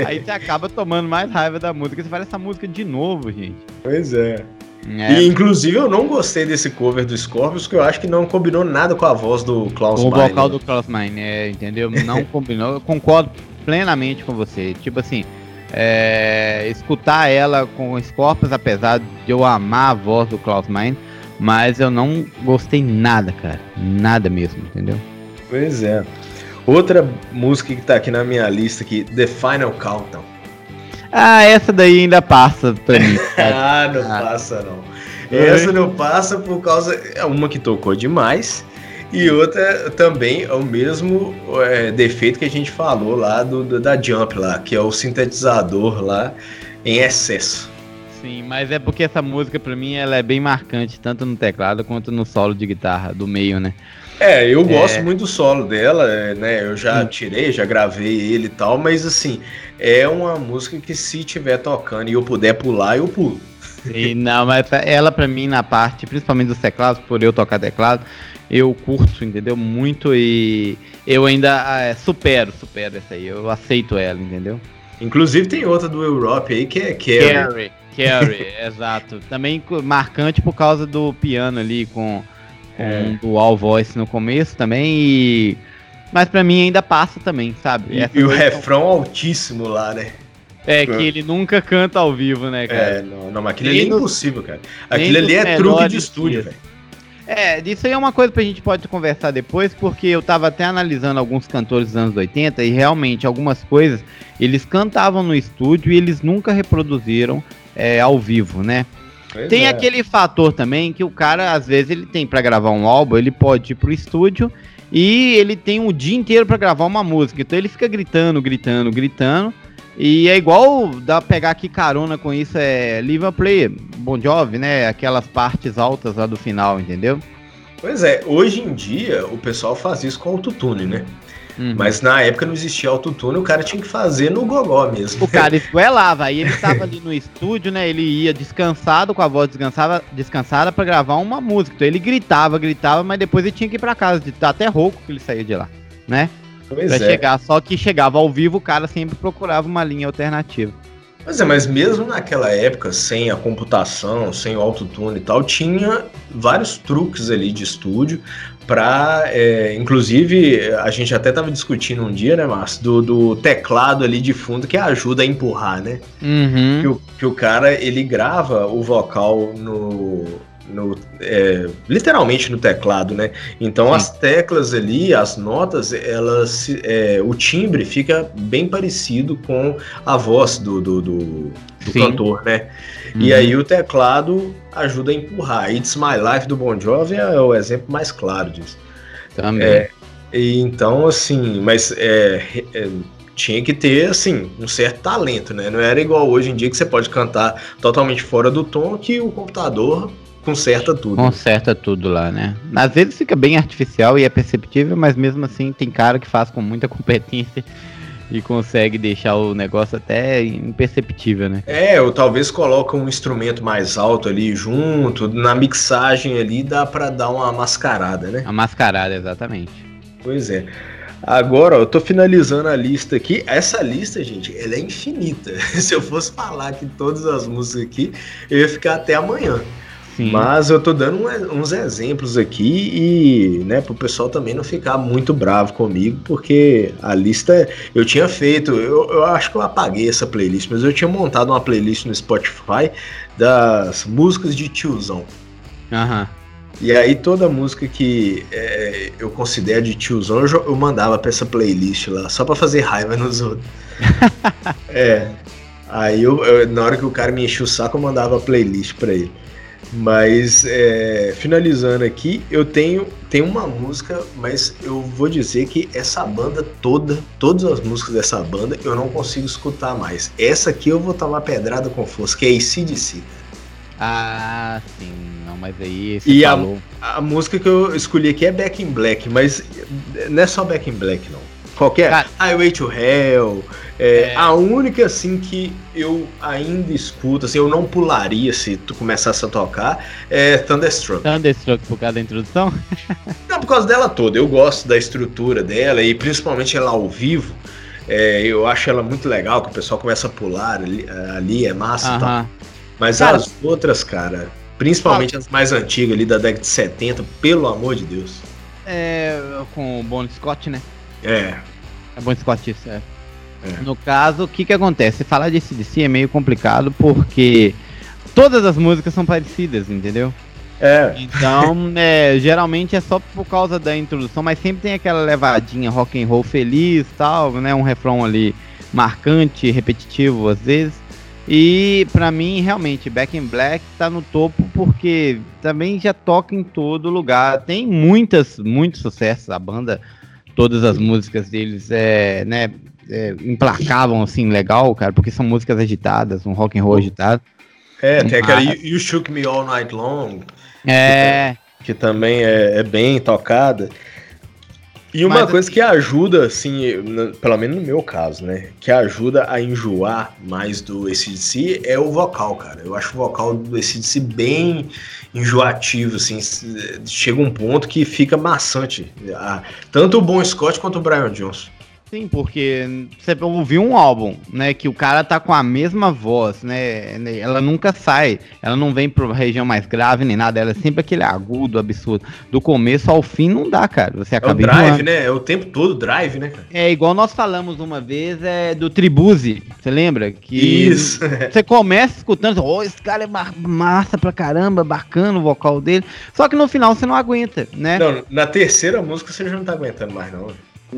Aí você acaba tomando mais raiva da música. Você fala essa música de novo, gente. Pois é. é. E, inclusive, eu não gostei desse cover do Scorpions, porque eu acho que não combinou nada com a voz do Klaus O Mine, vocal do Klaus Mine, é, entendeu? Não combinou. Eu concordo plenamente com você. Tipo assim, é, escutar ela com o Scorpions, apesar de eu amar a voz do Klaus Mine, mas eu não gostei nada, cara. Nada mesmo, entendeu? Pois é. Outra música que tá aqui na minha lista aqui, The Final Countdown. Ah, essa daí ainda passa pra mim. ah, não ah. passa não. Essa não passa por causa. É uma que tocou demais. E outra também é o mesmo é, defeito que a gente falou lá do, do, da Jump lá, que é o sintetizador lá em excesso. Sim, mas é porque essa música para mim ela é bem marcante, tanto no teclado quanto no solo de guitarra do meio, né? É, eu gosto é... muito do solo dela, né? Eu já tirei, já gravei ele e tal, mas assim, é uma música que se tiver tocando e eu puder pular, eu pulo. Sim, não, mas ela para mim na parte, principalmente dos teclados, por eu tocar teclado, eu curto, entendeu? Muito e eu ainda é, supero, supero essa aí, eu aceito ela, entendeu? Inclusive tem outra do Europe aí que é Carrie. Carrie, Carrie exato. Também marcante por causa do piano ali com, com é. dual voice no começo também e... Mas pra mim ainda passa também, sabe? E, e o refrão altíssimo lá, né? É, que ele nunca canta ao vivo, né, cara? É, não, não mas aquilo ali é impossível, cara. Aquilo ali é truque de estúdio, velho. É, disso aí é uma coisa que a gente pode conversar depois, porque eu tava até analisando alguns cantores dos anos 80 e realmente algumas coisas eles cantavam no estúdio e eles nunca reproduziram é, ao vivo, né? Pois tem é. aquele fator também que o cara, às vezes, ele tem para gravar um álbum, ele pode ir pro estúdio e ele tem o dia inteiro para gravar uma música. Então ele fica gritando, gritando, gritando. E é igual dá pra pegar aqui carona com isso, é Live and Play, Bon Jovi, né? Aquelas partes altas lá do final, entendeu? Pois é, hoje em dia o pessoal faz isso com autotune, né? Uhum. Mas na época não existia autotune, o cara tinha que fazer no gogó mesmo. O cara esguelava, aí ele tava ali no estúdio, né? Ele ia descansado, com a voz descansada, descansada para gravar uma música. Então ele gritava, gritava, mas depois ele tinha que ir pra casa, de tá até rouco que ele saía de lá, né? Pois pra é. chegar, só que chegava ao vivo, o cara sempre procurava uma linha alternativa. Pois é, mas mesmo naquela época, sem a computação, sem o autotune e tal, tinha vários truques ali de estúdio para, é, inclusive, a gente até tava discutindo um dia, né, Márcio, do, do, teclado ali de fundo que ajuda a empurrar, né? Uhum. Que, o, que o cara, ele grava o vocal no, no, é, literalmente no teclado, né? Então Sim. as teclas ali, as notas, elas, é, o timbre fica bem parecido com a voz do, do, do, do cantor, né? Uhum. E aí o teclado ajuda a empurrar. It's My Life do Bon Jovi é o exemplo mais claro disso. Também. É, e então, assim, mas é, é, tinha que ter, assim, um certo talento, né? Não era igual hoje em dia que você pode cantar totalmente fora do tom que o computador conserta tudo. Conserta tudo lá, né? Às vezes fica bem artificial e é perceptível, mas mesmo assim tem cara que faz com muita competência e consegue deixar o negócio até imperceptível, né? É, ou talvez coloca um instrumento mais alto ali junto, na mixagem ali dá para dar uma mascarada, né? A mascarada, exatamente. Pois é. Agora, ó, eu tô finalizando a lista aqui. Essa lista, gente, ela é infinita. Se eu fosse falar aqui todas as músicas aqui, eu ia ficar até amanhã. Sim. Mas eu tô dando uns exemplos aqui e, né, pro pessoal também não ficar muito bravo comigo, porque a lista eu tinha feito, eu, eu acho que eu apaguei essa playlist, mas eu tinha montado uma playlist no Spotify das músicas de tiozão. Aham. E aí toda música que é, eu considero de tiozão, eu, eu mandava pra essa playlist lá, só pra fazer raiva nos outros. é. Aí eu, eu, na hora que o cara me enchia o saco, eu mandava a playlist pra ele. Mas é, finalizando aqui, eu tenho, tenho uma música, mas eu vou dizer que essa banda toda, todas as músicas dessa banda, eu não consigo escutar mais. Essa aqui eu vou tomar pedrada com força, que é ACDC. Ah, sim, não, mas aí você e falou. A, a música que eu escolhi aqui é Back in Black, mas não é só Back in Black, não. Qualquer. Cara, Highway to Hell. É, é. A única, assim, que eu ainda escuto, assim, eu não pularia se tu começasse a tocar, é Thunderstruck. Thunderstruck por causa da introdução? não, por causa dela toda. Eu gosto da estrutura dela e principalmente ela ao vivo. É, eu acho ela muito legal, que o pessoal começa a pular ali, ali é massa uh -huh. e tal. Mas cara, as outras, cara, principalmente as mais antigas ali da década de 70, pelo amor de Deus. É, com o Bon Scott, né? É. É Bon Scott, isso, é. É. No caso, o que que acontece? Falar de CDC é meio complicado porque todas as músicas são parecidas, entendeu? É. Então, é, geralmente é só por causa da introdução, mas sempre tem aquela levadinha rock and roll feliz, tal, né, um refrão ali marcante, repetitivo às vezes. E para mim, realmente, Back in Black tá no topo porque também já toca em todo lugar. Tem muitas, muitos sucessos. A banda, todas as músicas deles é, né, é, emplacavam assim legal, cara, porque são músicas agitadas, um rock and roll agitado. É, tem aquela You Shook Me All Night Long. É. Que, que também é, é bem tocada. E uma Mas, coisa que ajuda, assim, pelo menos no meu caso, né? Que ajuda a enjoar mais do ACDC é o vocal, cara. Eu acho o vocal do ACDC bem enjoativo, assim. Chega um ponto que fica maçante. Tanto o Bon Scott quanto o Brian Johnson. Sim, porque você ouviu um álbum, né, que o cara tá com a mesma voz, né, ela nunca sai, ela não vem pra região mais grave nem nada, ela é sempre aquele agudo, absurdo. Do começo ao fim não dá, cara, você acaba É o drive, né, é o tempo todo drive, né, cara? É, igual nós falamos uma vez, é do Tribuse, você lembra? Que Isso. Você começa escutando, oh, esse cara é massa pra caramba, bacana o vocal dele, só que no final você não aguenta, né? Não, na terceira música você já não tá aguentando mais não,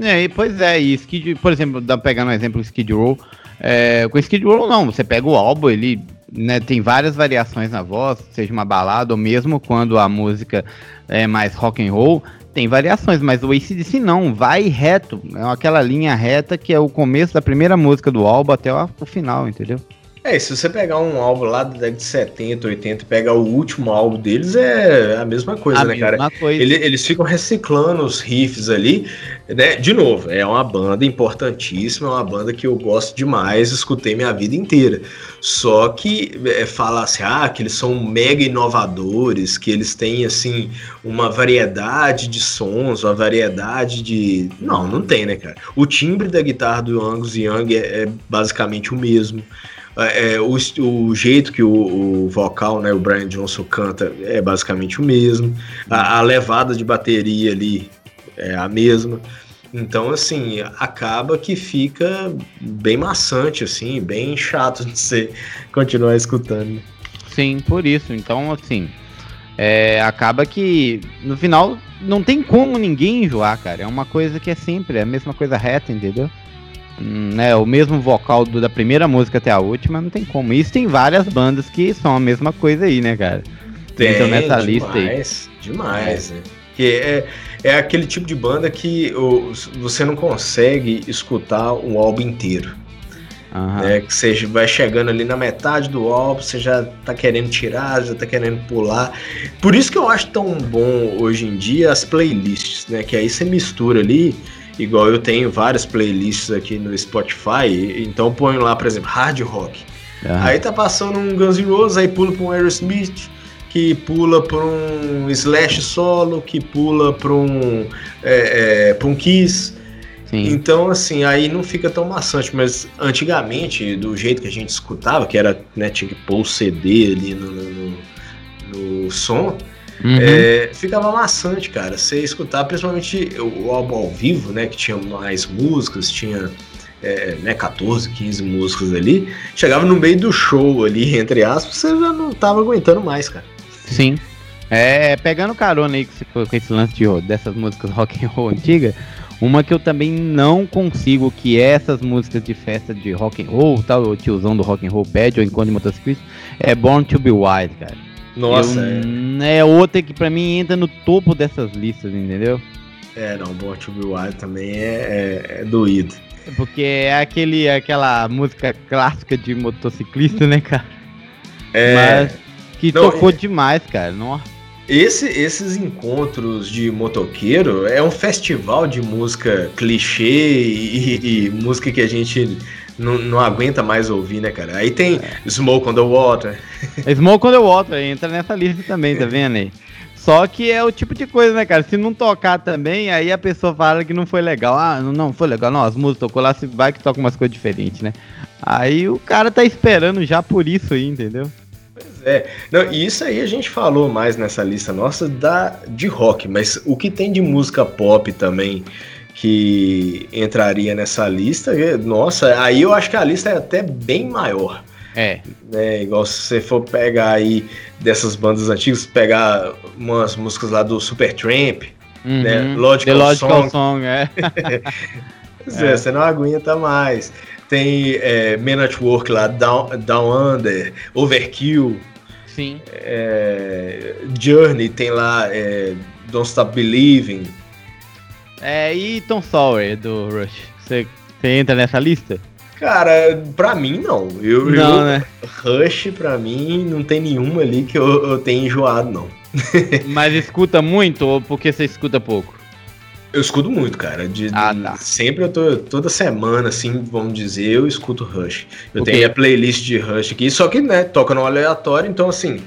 é, pois é, e Skid, por exemplo, dá pra pegar um exemplo Skid Row. É, com Skid Row não, você pega o álbum, ele né, tem várias variações na voz, seja uma balada ou mesmo quando a música é mais rock and roll, tem variações, mas o ACDC não, vai reto, é aquela linha reta que é o começo da primeira música do álbum até o final, entendeu? É, se você pegar um álbum lá da década de 70, 80 e pegar o último álbum deles, é a mesma coisa, a né, mesma cara? Coisa. Ele, eles ficam reciclando os riffs ali, né? De novo, é uma banda importantíssima, é uma banda que eu gosto demais, escutei minha vida inteira. Só que é, fala assim, ah, que eles são mega inovadores, que eles têm, assim, uma variedade de sons, uma variedade de... Não, não tem, né, cara? O timbre da guitarra do Angus Young é, é basicamente o mesmo. É, é, o, o, jeito que o, o, vocal, né, o Brian Johnson canta é basicamente o mesmo. A, a, levada de bateria ali é a mesma. Então, assim, acaba que fica bem maçante, assim, bem chato de você continuar escutando. Sim, por isso. Então, assim, é, acaba que no final não tem como ninguém enjoar, cara. É uma coisa que é sempre a mesma coisa reta, entendeu? Né, o mesmo vocal do, da primeira música até a última, não tem como. Isso tem várias bandas que são a mesma coisa aí, né, cara? Tem, então nessa demais, lista aí. Demais. Né? Que é, é aquele tipo de banda que o, você não consegue escutar o álbum inteiro. Uhum. Né, que você vai chegando ali na metade do álbum, você já tá querendo tirar, já tá querendo pular. Por isso que eu acho tão bom hoje em dia as playlists, né? Que aí você mistura ali igual eu tenho várias playlists aqui no Spotify, então ponho lá, por exemplo, hard rock. Aí tá passando um Guns N' Roses, aí pula pra um Aerosmith, que pula pra um Slash solo, que pula pra um, é, é, pra um Kiss. Sim. Então, assim, aí não fica tão maçante, mas antigamente, do jeito que a gente escutava, que era, né, tinha que pôr o CD ali no, no, no som, Uhum. É, ficava maçante, cara. Você escutar, principalmente o, álbum ao vivo, né? Que tinha mais músicas, tinha é, né, 14, 15 músicas ali. Chegava no meio do show ali, entre aspas, você já não tava aguentando mais, cara. Sim. É, pegando carona aí com esse lance de, dessas músicas rock and roll antiga, uma que eu também não consigo, que é essas músicas de festa de rock and roll, tal, o tiozão do rock and roll pede, ou enquanto motociclista, é Born to be Wild, cara. Nossa, eu, é. é outra que para mim entra no topo dessas listas, entendeu? É, não, Born to Be Wild também é, é, é doído. Porque é aquele, aquela música clássica de motociclista, né, cara? É. Mas que não, tocou é... demais, cara. Nossa. Esse, esses encontros de motoqueiro é um festival de música clichê e, e música que a gente não, não aguenta mais ouvir, né, cara? Aí tem é. Smoke on the Water. Smoke on the Water entra nessa lista também, tá vendo aí? Só que é o tipo de coisa, né, cara? Se não tocar também, aí a pessoa fala que não foi legal. Ah, não, não foi legal. Não, as músicas tocou lá, se vai que toca umas coisas diferentes, né? Aí o cara tá esperando já por isso aí, entendeu? Pois é. Não, e isso aí a gente falou mais nessa lista nossa da, de rock, mas o que tem de música pop também que entraria nessa lista, nossa, aí eu acho que a lista é até bem maior. É. Né, igual se você for pegar aí dessas bandas antigas, pegar umas músicas lá do Supertramp, uhum. né? Logical, The Logical Song. Song é. é. é, você não aguenta mais. tem é, Men at Work lá, Down, Down Under, Overkill. Sim. É, Journey tem lá é, Don't Stop Believing. É, e Tom Sawyer do Rush. Você, você entra nessa lista? Cara, pra mim não. Eu, Não, eu- né? Rush, pra mim, não tem nenhuma ali que eu, eu tenha enjoado, não. Mas escuta muito ou porque você escuta pouco? Eu escuto muito, cara. De, Ah, tá. Sempre eu tô. Toda semana, assim, vamos dizer, eu escuto Rush. Eu Ok. tenho a playlist de Rush aqui, só que, né, toca no aleatório, então assim.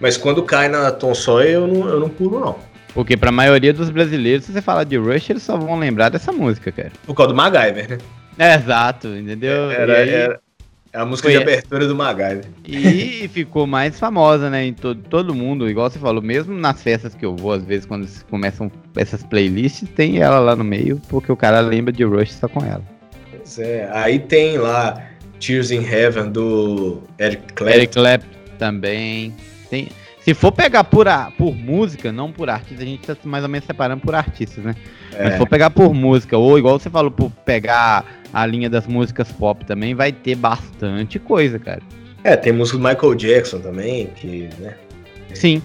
Mas quando cai na Tom Sawyer, eu não, eu não pulo, não. Porque pra maioria dos brasileiros, se você falar de Rush, eles só vão lembrar dessa música, cara. Por causa do MacGyver, né? É, exato, entendeu? Era, aí- era- a música Foi- de abertura do MacGyver. e ficou mais famosa, né? Em todo, todo mundo, igual você falou, mesmo nas festas que eu vou, às vezes, quando começam essas playlists, tem ela lá no meio, porque o cara lembra de Rush só com ela. Pois é. Aí tem lá Tears in Heaven do Eric Clapton. Eric Clapton também. Tem, se for pegar por, a, por música, não por artista, a gente tá mais ou menos separando por artistas, né? Mas se É. for pegar por música, ou igual você falou, por pegar a linha das músicas pop também, vai ter bastante coisa, cara. É, tem música do Michael Jackson também, que, né? Sim.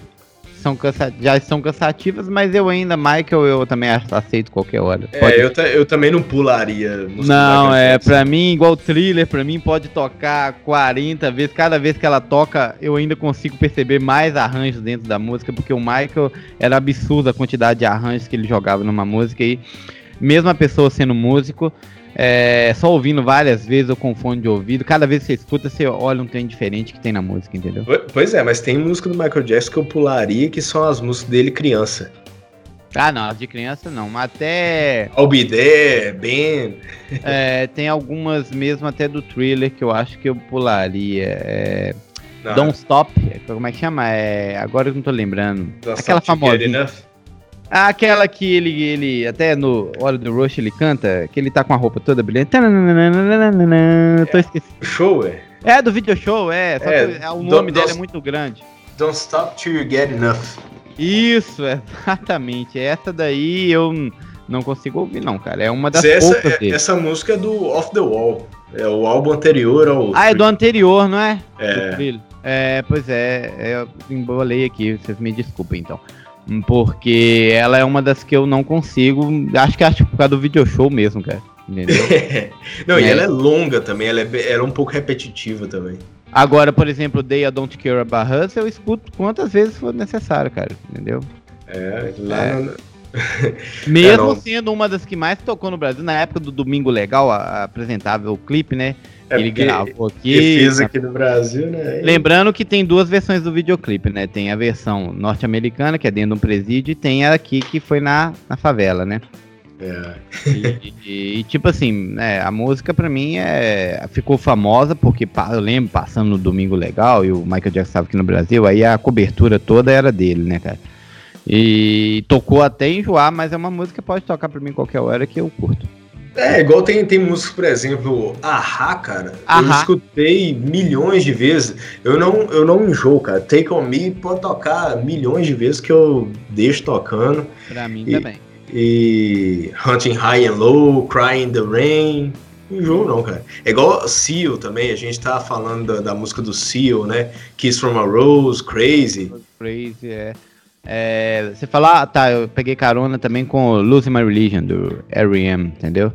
São cansa já são cansativas, mas eu ainda, Michael, eu também aceito qualquer hora. Pode- É, eu, eu também não pularia Não, é, pra mim, igual thriller, pra mim pode tocar 40 vezes. Cada vez que ela toca, eu ainda consigo perceber mais arranjos dentro da música, porque o Michael era absurda a quantidade de arranjos que ele jogava numa música e mesmo a pessoa sendo músico, é, só ouvindo várias vezes ou com fone de ouvido, cada vez que você escuta, você olha um trem diferente que tem na música, entendeu? Po- Pois é, mas tem música do Michael Jackson que eu pularia, que são as músicas dele criança. Ah, não, as de criança não, mas até There, Ben. é, tem algumas mesmo até do thriller que eu acho que eu pularia. É, Não, Don't Stop, como é que chama? É, agora eu não tô lembrando. Don't aquela Stop aquela que ele, ele, até no Hora do Rush ele canta, que ele tá com a roupa toda brilhante. Tananana, Tô esquecendo. O show, é. É, do video show, é. Só É, que o do- nome dela é muito grande. Don't Stop Till You Get Enough. Isso, exatamente. Essa daí eu não consigo ouvir, não, cara. É uma das essa, é- essa música é do Off the Wall. É o álbum anterior ao. Ah, é do anterior, não é? É. É, pois é, é, eu embolei aqui, vocês me desculpem então. Porque ela é uma das que eu não consigo. Acho que acho por causa do video show mesmo, cara. Entendeu? Não, e É. ela é longa também, ela é, ela é um pouco repetitiva também. Agora, por exemplo, Day I Don't Care About Us, eu escuto quantas vezes for necessário, cara. Entendeu? É, lá É. no- Mesmo não. sendo uma das que mais tocou no Brasil, na época do Domingo Legal, a, a apresentável clipe, né? É ele gravou aqui. ele fez na- aqui no Brasil, né? Lembrando que tem duas versões do videoclipe, né? Tem a versão norte-americana, que é dentro de um presídio, e tem a aqui que foi na, na favela, né? É. E, e, tipo assim, né, a música pra mim é, ficou famosa porque eu lembro passando no Domingo Legal e o Michael Jackson estava aqui no Brasil, aí a cobertura toda era dele, né, cara? E tocou até enjoar, mas é uma música que pode tocar pra mim qualquer hora que eu curto. É, igual tem, tem músicas, por exemplo, Ahá, cara. Eu Ahá. escutei milhões de vezes. Eu não, eu não enjoo, cara. Take On Me pode tocar milhões de vezes que eu deixo tocando. Pra mim E- também. E Hunting High and Low, Cry in the Rain. Não enjoo não, cara. É igual Seal também. A gente tava falando da, da música do Seal, né? Kiss from a Rose, Crazy. Crazy, é. É, você fala, ah, tá, eu peguei carona também com Losing My Religion, do R.E.M., entendeu?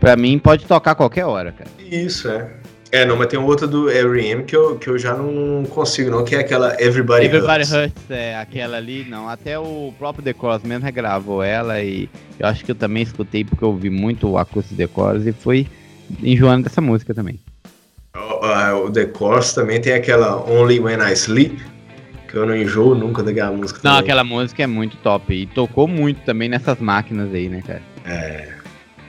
Pra mim pode tocar qualquer hora, cara. Isso, é. É, não, mas tem outra do R.E.M. que eu, que eu já não consigo não, que é aquela Everybody, Everybody Hurts. Hurts, é, aquela ali, não. Até o próprio The Cross mesmo regravou ela e eu acho que eu também escutei porque eu ouvi muito o acústico The Cross e fui enjoando dessa música também. O, o The Course também tem aquela Only When I Sleep, que eu não enjoo nunca daquela música Não, também. aquela música é muito top e tocou muito também nessas máquinas aí, né, cara? É,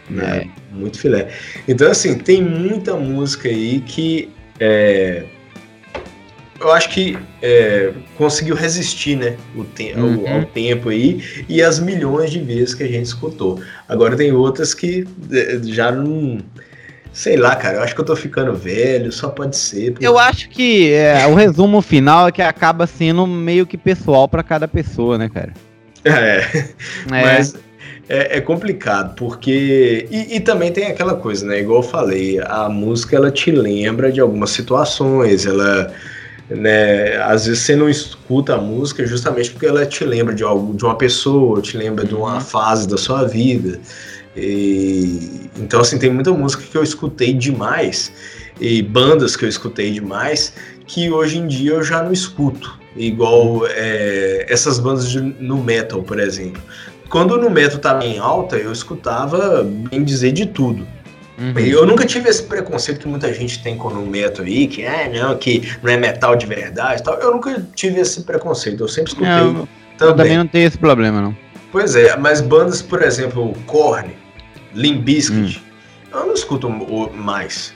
É. né, muito filé. Então, assim, tem muita música aí que é, eu acho que é, conseguiu resistir, né, o te ao- Uhum. ao, tempo aí e as milhões de vezes que a gente escutou. Agora tem outras que é, já não... Sei lá, cara, eu acho que eu tô ficando velho, só pode ser. porque- Eu acho que é, o resumo final é que acaba sendo meio que pessoal pra cada pessoa, né, cara? É, É, Mas é, é complicado, porque. E, e, também tem aquela coisa, né? Igual eu falei, a música ela te lembra de algumas situações, ela. Né, às vezes você não escuta a música justamente porque ela te lembra de algo, de uma pessoa, te lembra de uma uhum. fase da sua vida. E, então, assim, tem muita música que eu escutei demais e bandas que eu escutei demais que hoje em dia eu já não escuto. Igual é, essas bandas de, no metal, por exemplo. Quando no metal estava em alta, eu escutava, bem dizer, de tudo. Uhum. Eu nunca tive esse preconceito que muita gente tem com o metal aí, que é, não, que não é metal de verdade tal. Eu nunca tive esse preconceito, eu sempre escutei não, também. Eu também não tenho esse problema, não. Pois é, mas bandas, por exemplo, Korn, Limp Bizkit, hum. eu não escuto mais.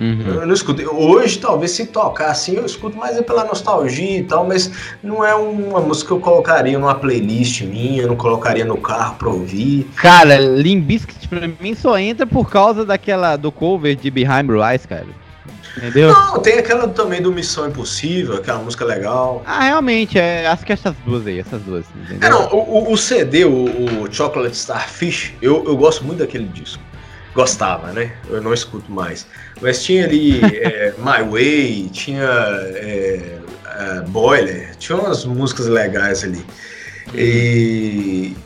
Uhum. Eu não escuto. Hoje, talvez, se tocar assim, eu escuto mais é pela nostalgia e tal, mas não é uma música que eu colocaria numa playlist minha, não colocaria no carro pra ouvir. Cara, Limbiskit pra mim só entra por causa daquela do cover de Behind Blue Eyes, cara. Entendeu? Não, tem aquela também do Missão Impossível, aquela música legal. Ah, realmente, é, acho que essas duas aí, essas duas. Entendeu? É, não, o, o CD, o, o, Chocolate Starfish, eu, eu gosto muito daquele disco. Gostava, né? Eu não escuto mais. Mas tinha ali é, My Way, tinha é, é, Boiler, tinha umas músicas legais ali. E,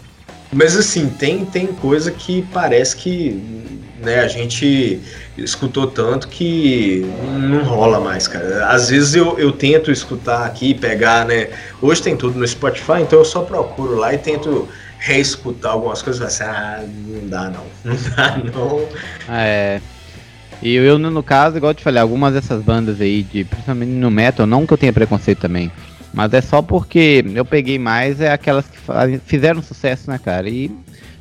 mas assim, tem, tem coisa que parece que né, a gente escutou tanto que não rola mais, cara. Às vezes eu, eu tento escutar aqui, pegar, né? Hoje tem tudo no Spotify, então eu só procuro lá e tento reescutar algumas coisas e assim, ah, não dá não, não dá não. É. E eu, no caso, igual eu te falei, algumas dessas bandas aí, de, principalmente no metal, não que eu tenha preconceito também, mas é só porque eu peguei mais é aquelas que fizeram sucesso, né, cara? E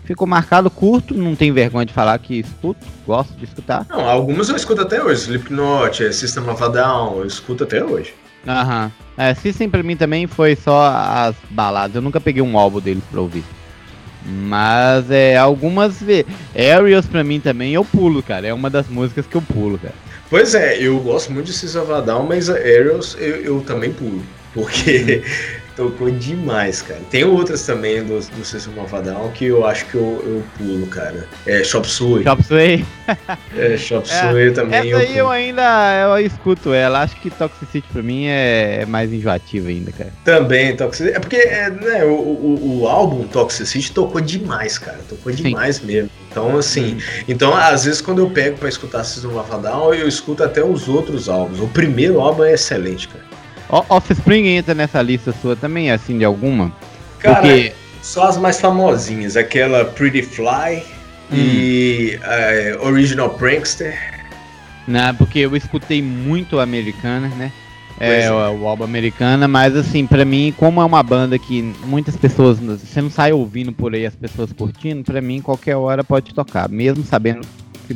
ficou marcado curto, não tem vergonha de falar que escuto, gosto de escutar. Não, algumas eu escuto até hoje, Slipknot, é, System of a Down, eu escuto até hoje. Aham. É, System pra mim também foi só as baladas, eu nunca peguei um álbum deles pra ouvir. Mas é algumas vezes. Aerials pra mim também eu pulo, cara. É uma das músicas que eu pulo, cara. Pois é, eu gosto muito de of Down, mas Aerials eu, eu também pulo. Porque Tocou demais, cara. Tem outras também do, do System of a Down que eu acho que eu, eu pulo, cara. É Shop Suey. Shop Suey. é, Shop é, Suey também. Essa eu aí pulo. eu ainda eu escuto ela. Acho que Toxicity pra mim é, é mais enjoativo ainda, cara. Também, Toxicity. É porque é, né, o, o, o álbum Toxicity tocou demais, cara. Tocou demais Sim. mesmo. Então, assim, então às vezes quando eu pego para escutar System of a Down, eu escuto até os outros álbuns. O primeiro álbum é excelente, cara. Offspring entra nessa lista sua também, assim, de alguma? Cara, Porque... só as mais famosinhas. Aquela Pretty Fly hum. e uh, Original Prankster. Não, porque eu escutei muito americana, né? É, é. O, o, álbum americana, mas assim, para mim, como é uma banda que muitas pessoas, você não sai ouvindo por aí as pessoas curtindo, para mim qualquer hora pode tocar, mesmo sabendo que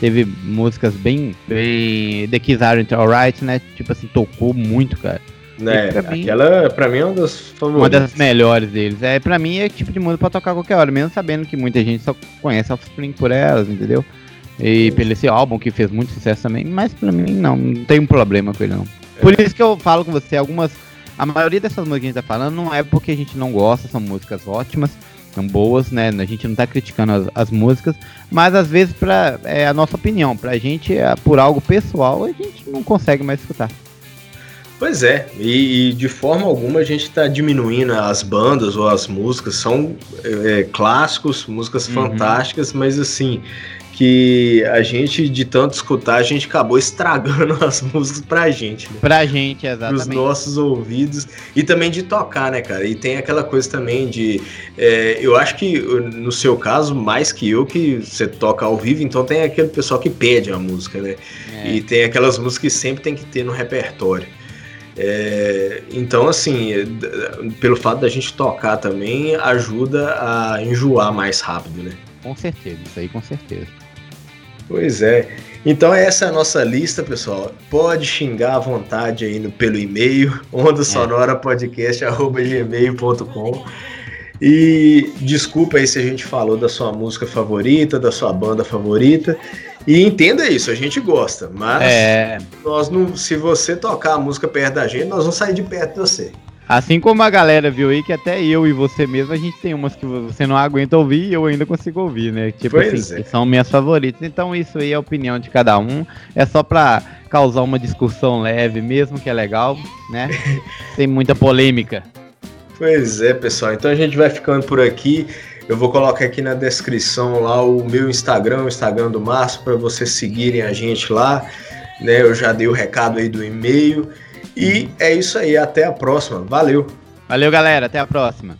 teve músicas bem, bem The Kids Aren't Alright, né? Tipo assim, tocou muito, cara. Né, pra mim, aquela pra mim é uma das favoritas. Uma das melhores deles. É, pra mim é tipo de música pra tocar qualquer hora, mesmo sabendo que muita gente só conhece Offspring por elas, entendeu? E pelo esse álbum que fez muito sucesso também, mas pra mim não, não tem um problema com ele não. É. Por isso que eu falo com você, algumas. A maioria dessas músicas que a gente tá falando não é porque a gente não gosta, são músicas ótimas, são boas, né? A gente não tá criticando as, as músicas, mas às vezes para é a nossa opinião, pra gente, é, por algo pessoal, a gente não consegue mais escutar. Pois é, e, e de forma alguma a gente está diminuindo as bandas ou as músicas, são é, clássicos, músicas uhum. fantásticas, mas assim, que a gente, de tanto escutar, a gente acabou estragando as músicas pra gente. Né? Pra gente, exatamente. Pros nossos ouvidos. E também de tocar, né, cara? E tem aquela coisa também de. É, eu acho que no seu caso, mais que eu, que você toca ao vivo, então tem aquele pessoal que pede a música, né? É. E tem aquelas músicas que sempre tem que ter no repertório. É, então, assim, pelo fato da gente tocar também, ajuda a enjoar mais rápido, né? Com certeza, isso aí com certeza. Pois é. Então essa é a nossa lista, pessoal. Pode xingar à vontade aí no, pelo e-mail, ondasonorapodcast.gmail.com E desculpa aí se a gente falou da sua música favorita, da sua banda favorita. E entenda isso, a gente gosta, mas é... nós não, se você tocar a música perto da gente, nós vamos sair de perto de você. Assim como a galera viu aí que até eu e você mesmo, a gente tem umas que você não aguenta ouvir e eu ainda consigo ouvir, né? Tipo pois assim, é. são minhas favoritas. Então isso aí é a opinião de cada um. É só pra causar uma discussão leve mesmo, que é legal, né? Sem muita polêmica. Pois é, pessoal. Então a gente vai ficando por aqui. Eu vou colocar aqui na descrição lá o meu Instagram, o Instagram do Márcio, para vocês seguirem a gente lá. Né? Eu já dei o recado aí do e-mail. E é isso aí, até a próxima. Valeu. Valeu, galera, até a próxima.